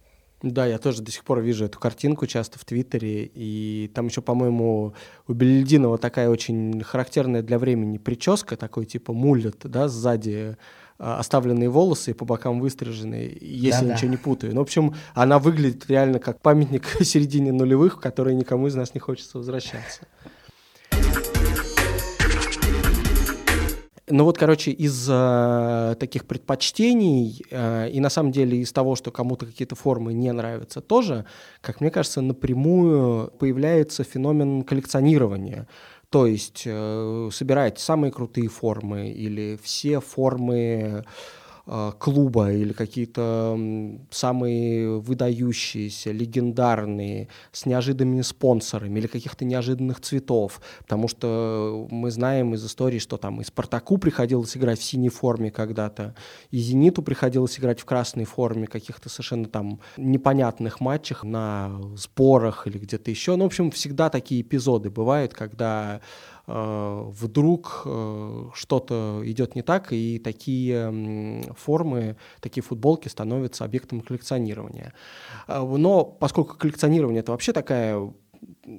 Да, я тоже до сих пор вижу эту картинку часто в Твиттере, и там еще, по-моему, у Белединова такая очень характерная для времени прическа, такой типа муллет, да, сзади оставленные волосы по бокам выстриженные, если да, я ничего не путаю. Ну, в общем, она выглядит реально как памятник середине нулевых, в который никому из нас не хочется возвращаться. Ну вот, короче, из э, таких предпочтений э, и на самом деле из того, что кому-то какие-то формы не нравятся тоже, как мне кажется, напрямую появляется феномен коллекционирования. То есть э, собирать самые крутые формы или все формы клуба или какие-то самые выдающиеся, легендарные, с неожиданными спонсорами или каких-то неожиданных цветов. Потому что мы знаем из истории, что там и Спартаку приходилось играть в синей форме когда-то, и Зениту приходилось играть в красной форме каких-то совершенно там непонятных матчах на сборах или где-то еще. Ну, в общем, всегда такие эпизоды бывают, когда Э, вдруг э, что-то идет не так, и такие формы, такие футболки становятся объектом коллекционирования. Э, но поскольку коллекционирование это вообще такая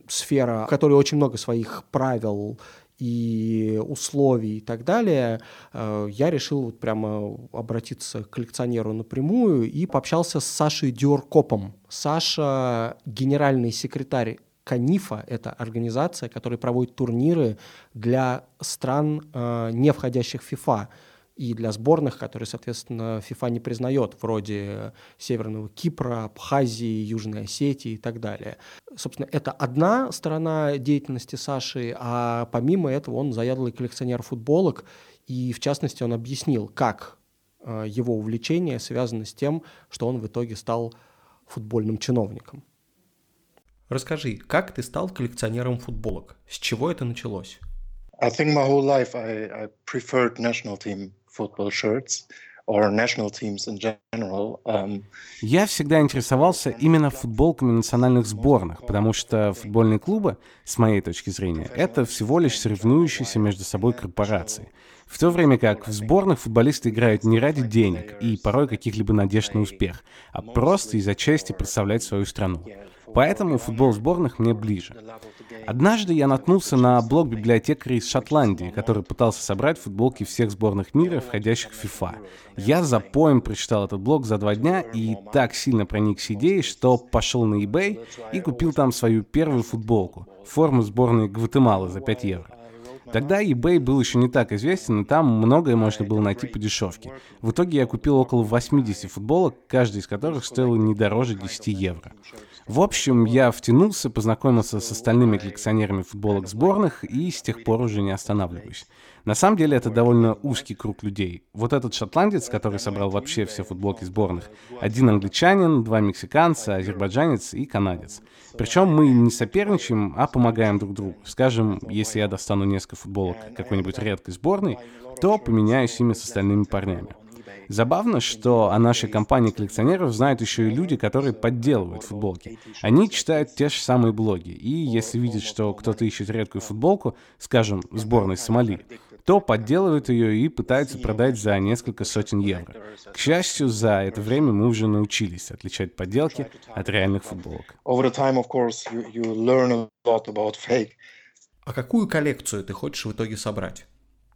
сфера, в которой очень много своих правил и условий и так далее, я решил вот прямо обратиться к коллекционеру напрямую и пообщался с Сашей Дюркопом. Саша — генеральный секретарь Канифа — это организация, которая проводит турниры для стран, э, не входящих в ФИФА, и для сборных, которые, соответственно, ФИФА не признает, вроде Северного Кипра, Абхазии, Южной Осетии и так далее. Собственно, это одна сторона деятельности Саши, а помимо этого он заядлый коллекционер футболок, и, в частности, он объяснил, как э, его увлечение связано с тем, что он в итоге стал футбольным чиновником. Расскажи, как ты стал коллекционером футболок? С чего это началось? I think my whole life I, I preferred national team football shirts or national teams in general. Um, Я всегда интересовался именно футболками национальных сборных, потому что футбольные клубы, с моей точки зрения, это всего лишь соревнующиеся между собой корпорации. В то время как в сборных футболисты играют не ради денег и порой каких-либо надежд на успех, а просто из-за чести представлять свою страну. Поэтому футбол сборных мне ближе. Однажды я наткнулся на блог библиотекаря из Шотландии, который пытался собрать футболки всех сборных мира, входящих в FIFA. Я за поем прочитал этот блог за два дня и так сильно проникся идеей, что пошел на eBay и купил там свою первую футболку, форму сборной Гватемалы за 5 евро. Тогда eBay был еще не так известен, и там многое можно было найти по дешевке. В итоге я купил около 80 футболок, каждая из которых стоила не дороже 10 евро. В общем, я втянулся, познакомился с остальными коллекционерами футболок сборных и с тех пор уже не останавливаюсь. На самом деле это довольно узкий круг людей. Вот этот шотландец, который собрал вообще все футболки сборных, один англичанин, два мексиканца, азербайджанец и канадец. Причем мы не соперничаем, а помогаем друг другу. Скажем, если я достану несколько футболок какой-нибудь редкой сборной, то поменяюсь ими с остальными парнями. Забавно, что о нашей компании коллекционеров знают еще и люди, которые подделывают футболки. Они читают те же самые блоги, и если видят, что кто-то ищет редкую футболку, скажем, сборной Сомали, то подделывают ее и пытаются продать за несколько сотен евро. К счастью, за это время мы уже научились отличать подделки от реальных футболок. А какую коллекцию ты хочешь в итоге собрать?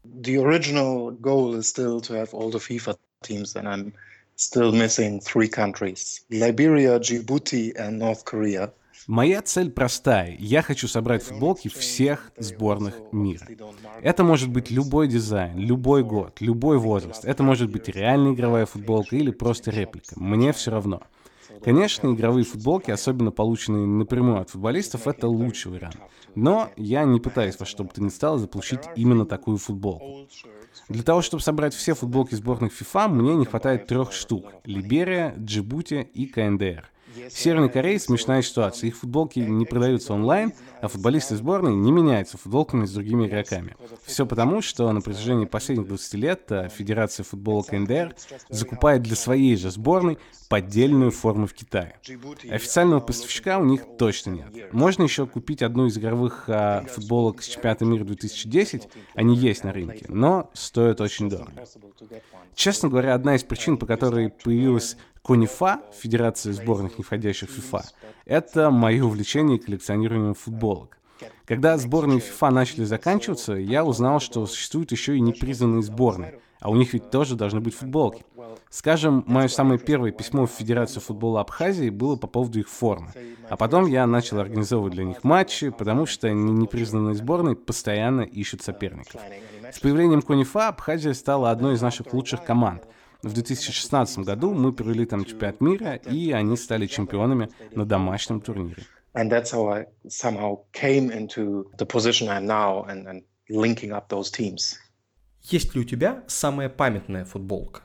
The original goal is still to have all the FIFA teams, and I'm still missing three countries Liberia, Djibouti, and North Korea. Моя цель простая. Я хочу собрать футболки всех сборных мира. Это может быть любой дизайн, любой год, любой возраст. Это может быть реальная игровая футболка или просто реплика. Мне все равно. Конечно, игровые футболки, особенно полученные напрямую от футболистов, это лучший вариант. Но я не пытаюсь во что бы то ни стало заполучить именно такую футболку. Для того, чтобы собрать все футболки сборных FIFA, мне не хватает трех штук. Либерия, Джибути и КНДР. В Северной Корее смешная ситуация. Их футболки не продаются онлайн, а футболисты сборной не меняются футболками с другими игроками. Все потому, что на протяжении последних 20 лет э, Федерация футбола КНДР закупает для своей же сборной поддельную форму в Китае. Официального поставщика у них точно нет. Можно еще купить одну из игровых а, футболок с чемпионата мира 2010, они есть на рынке, но стоят очень дорого. Честно говоря, одна из причин, по которой появилась Конифа, Федерация сборных, не входящих в FIFA, это мое увлечение коллекционированием футболок. Когда сборные FIFA начали заканчиваться, я узнал, что существуют еще и непризнанные сборные, а у них ведь тоже должны быть футболки. Скажем, мое самое первое письмо в Федерацию футбола Абхазии было по поводу их формы. А потом я начал организовывать для них матчи, потому что непризнанные сборные постоянно ищут соперников. С появлением Конифа Абхазия стала одной из наших лучших команд — в 2016 году мы провели там чемпионат мира, и они стали чемпионами на домашнем турнире. And that's how I somehow came into the position I'm now and, and linking up those teams. Есть ли у тебя самая памятная футболка?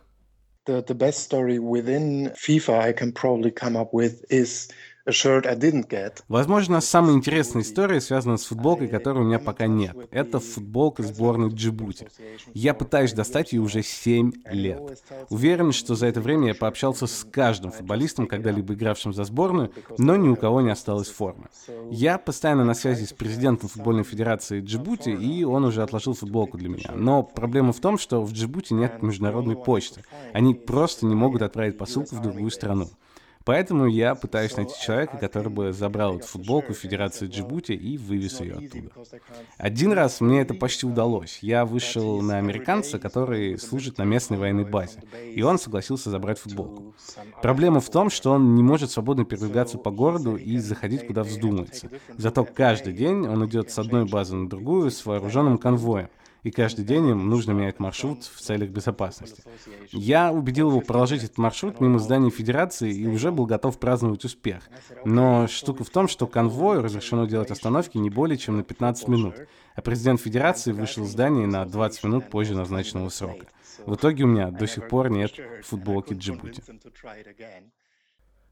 The, the best story within FIFA I can probably come up with is Возможно, самая интересная история связана с футболкой, которой у меня пока нет. Это футболка сборной Джибути. Я пытаюсь достать ее уже 7 лет. Уверен, что за это время я пообщался с каждым футболистом, когда-либо игравшим за сборную, но ни у кого не осталось формы. Я постоянно на связи с президентом футбольной федерации Джибути, и он уже отложил футболку для меня. Но проблема в том, что в Джибути нет международной почты. Они просто не могут отправить посылку в другую страну. Поэтому я пытаюсь найти человека, который бы забрал эту футболку Федерации Джибути и вывез ее оттуда. Один раз мне это почти удалось. Я вышел на американца, который служит на местной военной базе, и он согласился забрать футболку. Проблема в том, что он не может свободно передвигаться по городу и заходить куда вздумается. Зато каждый день он идет с одной базы на другую с вооруженным конвоем и каждый день им нужно менять маршрут в целях безопасности. Я убедил его проложить этот маршрут мимо здания Федерации и уже был готов праздновать успех. Но штука в том, что конвою разрешено делать остановки не более чем на 15 минут, а президент Федерации вышел из здания на 20 минут позже назначенного срока. В итоге у меня до сих пор нет футболки Джибути.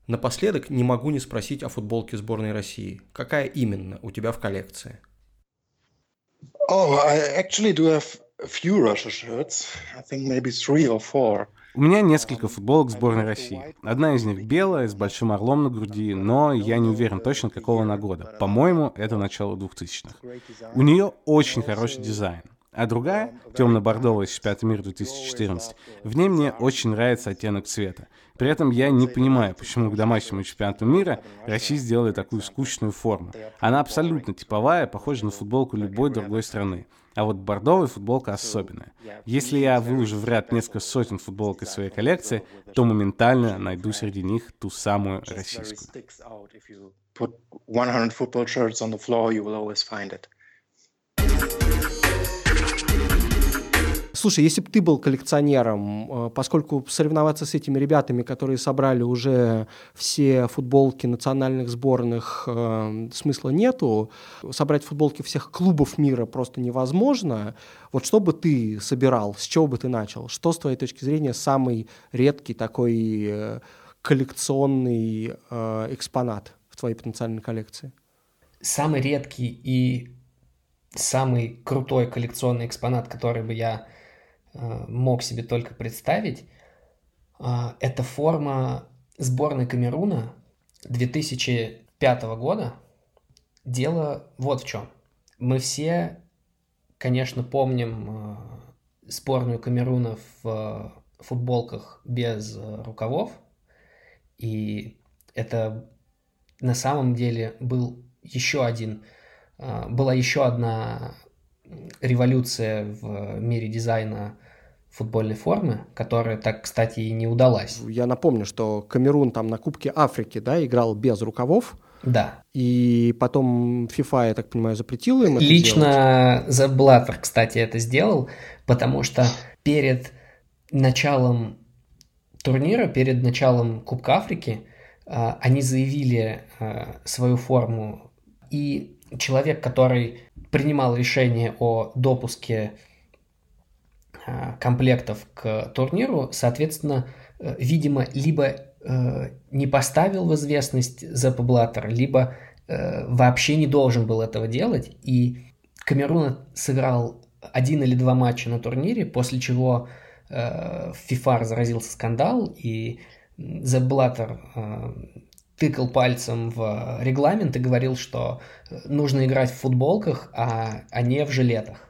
Напоследок не могу не спросить о футболке сборной России. Какая именно у тебя в коллекции? Oh, I actually do have a few Russia shirts. I think maybe three or four. У меня несколько футболок сборной России. Одна из них белая, с большим орлом на груди, но я не уверен точно, какого она года. По-моему, это начало 2000-х. У нее очень хороший дизайн. А другая, темно-бордовая с чемпионата мира 2014, в ней мне очень нравится оттенок цвета. При этом я не понимаю, почему к домашнему чемпионату мира Россия сделала такую скучную форму. Она абсолютно типовая, похожа на футболку любой другой страны. А вот бордовая футболка особенная. Если я выложу в ряд несколько сотен футболок из своей коллекции, то моментально найду среди них ту самую российскую. Put 100 football shirts on the floor, you will always find it. Слушай, если бы ты был коллекционером, э, поскольку соревноваться с этими ребятами, которые собрали уже все футболки национальных сборных, э, смысла нету. Собрать футболки всех клубов мира просто невозможно. Вот что бы ты собирал, с чего бы ты начал? Что, с твоей точки зрения, самый редкий такой э, коллекционный экспонат в твоей потенциальной коллекции? Самый редкий и самый крутой коллекционный экспонат, который бы я мог себе только представить, а, это форма сборной Камеруна 2005 года. Дело вот в чем. Мы все, конечно, помним э, сборную Камеруна в э, футболках без рукавов. И это на самом деле был еще один, была еще одна революция в мире дизайна футбольной формы, которая так, кстати, и не удалась. Я напомню, что Камерун там на Кубке Африки, да, играл без рукавов. Да. И потом FIFA, я так понимаю, запретила им Лично The Blatter, кстати, это сделал, потому что перед началом турнира, перед началом Кубка Африки, а, они заявили а, свою форму, и человек, который принимал решение о допуске комплектов к турниру, соответственно, э, видимо, либо э, не поставил в известность Зеппа либо э, вообще не должен был этого делать. И Камерун сыграл один или два матча на турнире, после чего э, в FIFA разразился скандал, и Зепп э, тыкал пальцем в регламент и говорил, что нужно играть в футболках, а, а не в жилетах.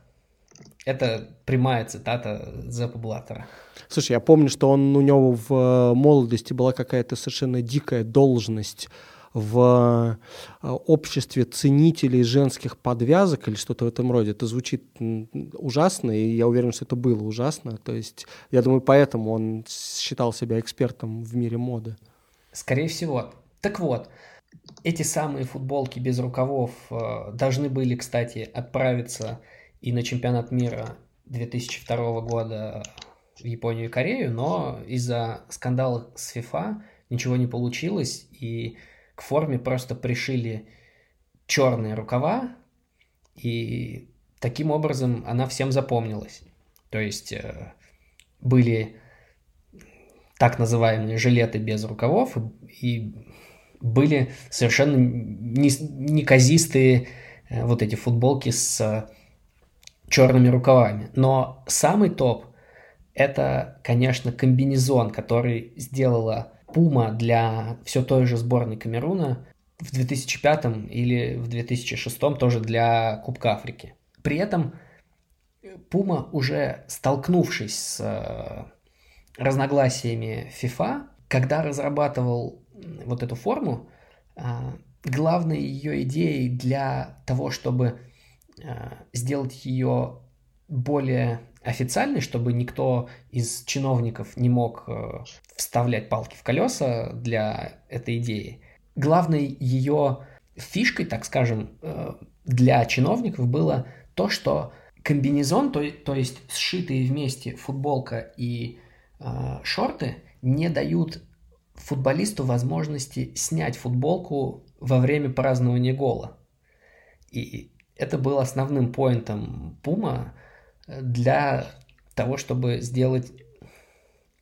Это прямая цитата Зеппа Блаттера. Слушай, я помню, что он у него в э, молодости была какая-то совершенно дикая должность в э, обществе ценителей женских подвязок или что-то в этом роде. Это звучит ужасно, и я уверен, что это было ужасно. То есть, я думаю, поэтому он считал себя экспертом в мире моды. Скорее всего. Так вот, эти самые футболки без рукавов э, должны были, кстати, отправиться и на чемпионат мира 2002 года в Японию и Корею, но из-за скандала с FIFA ничего не получилось, и к форме просто пришили черные рукава, и таким образом она всем запомнилась. То есть э, были так называемые жилеты без рукавов, и были совершенно неказистые э, вот эти футболки с черными рукавами. Но самый топ – это, конечно, комбинезон, который сделала Пума для все той же сборной Камеруна в 2005 или в 2006 тоже для Кубка Африки. При этом Пума, уже столкнувшись с э, разногласиями FIFA, когда разрабатывал вот эту форму, э, главной ее идеей для того, чтобы сделать ее более официальной, чтобы никто из чиновников не мог э, вставлять палки в колеса для этой идеи. Главной ее фишкой, так скажем, э, для чиновников было то, что комбинезон, то, то есть сшитые вместе футболка и э, шорты, не дают футболисту возможности снять футболку во время празднования гола. И это был основным поинтом Пума для того, чтобы сделать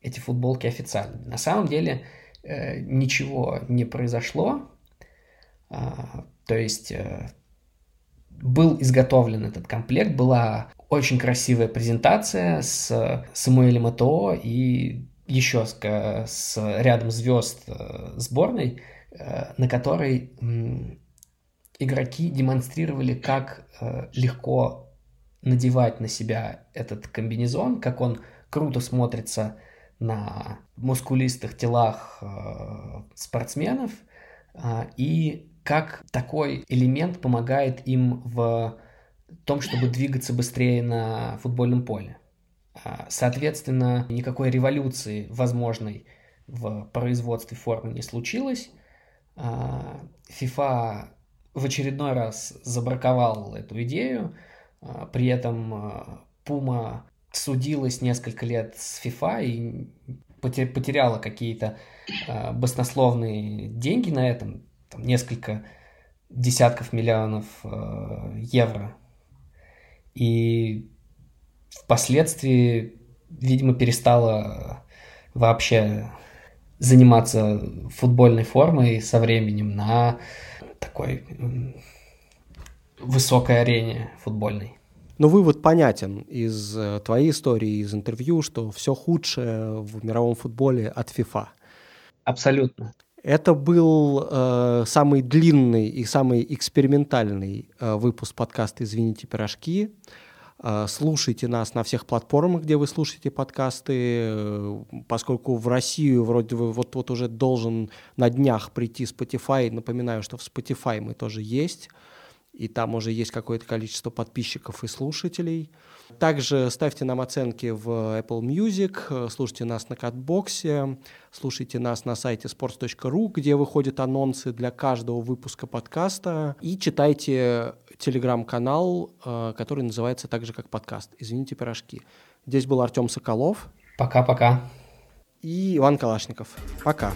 эти футболки официальными. На самом деле э, ничего не произошло. А, то есть э, был изготовлен этот комплект, была очень красивая презентация с Самуэлем Атоо и еще с, с рядом звезд э, сборной, на которой игроки демонстрировали, как э, легко надевать на себя этот комбинезон, как он круто смотрится на мускулистых телах э, спортсменов, э, и как такой элемент помогает им в том, чтобы двигаться быстрее на футбольном поле. А, соответственно, никакой революции возможной в производстве формы не случилось. А, FIFA в очередной раз забраковал эту идею. А, при этом Пума судилась несколько лет с FIFA и потеряла какие-то а, баснословные деньги на этом, там несколько десятков миллионов а, евро. И впоследствии, видимо, перестала вообще заниматься футбольной формой со временем на такой высокой арене футбольной. Но вывод понятен из э, твоей истории, из интервью, что все худшее в мировом футболе от ФИФА. Абсолютно. Это был э, самый длинный и самый экспериментальный э, выпуск подкаста «Извините, пирожки». Э, слушайте нас на всех платформах, где вы слушаете подкасты, э, поскольку в Россию вроде бы вот, вот уже должен на днях прийти Spotify. Напоминаю, что в Spotify мы тоже есть, и там уже есть какое-то количество подписчиков и слушателей. Также ставьте нам оценки в Apple Music, слушайте нас на Катбоксе, слушайте нас на сайте sports.ru, где выходят анонсы для каждого выпуска подкаста, и читайте телеграм-канал, э, который называется так же, как подкаст «Извините, пирожки». Здесь был Артем Соколов. Пока-пока. И Иван Калашников. Пока.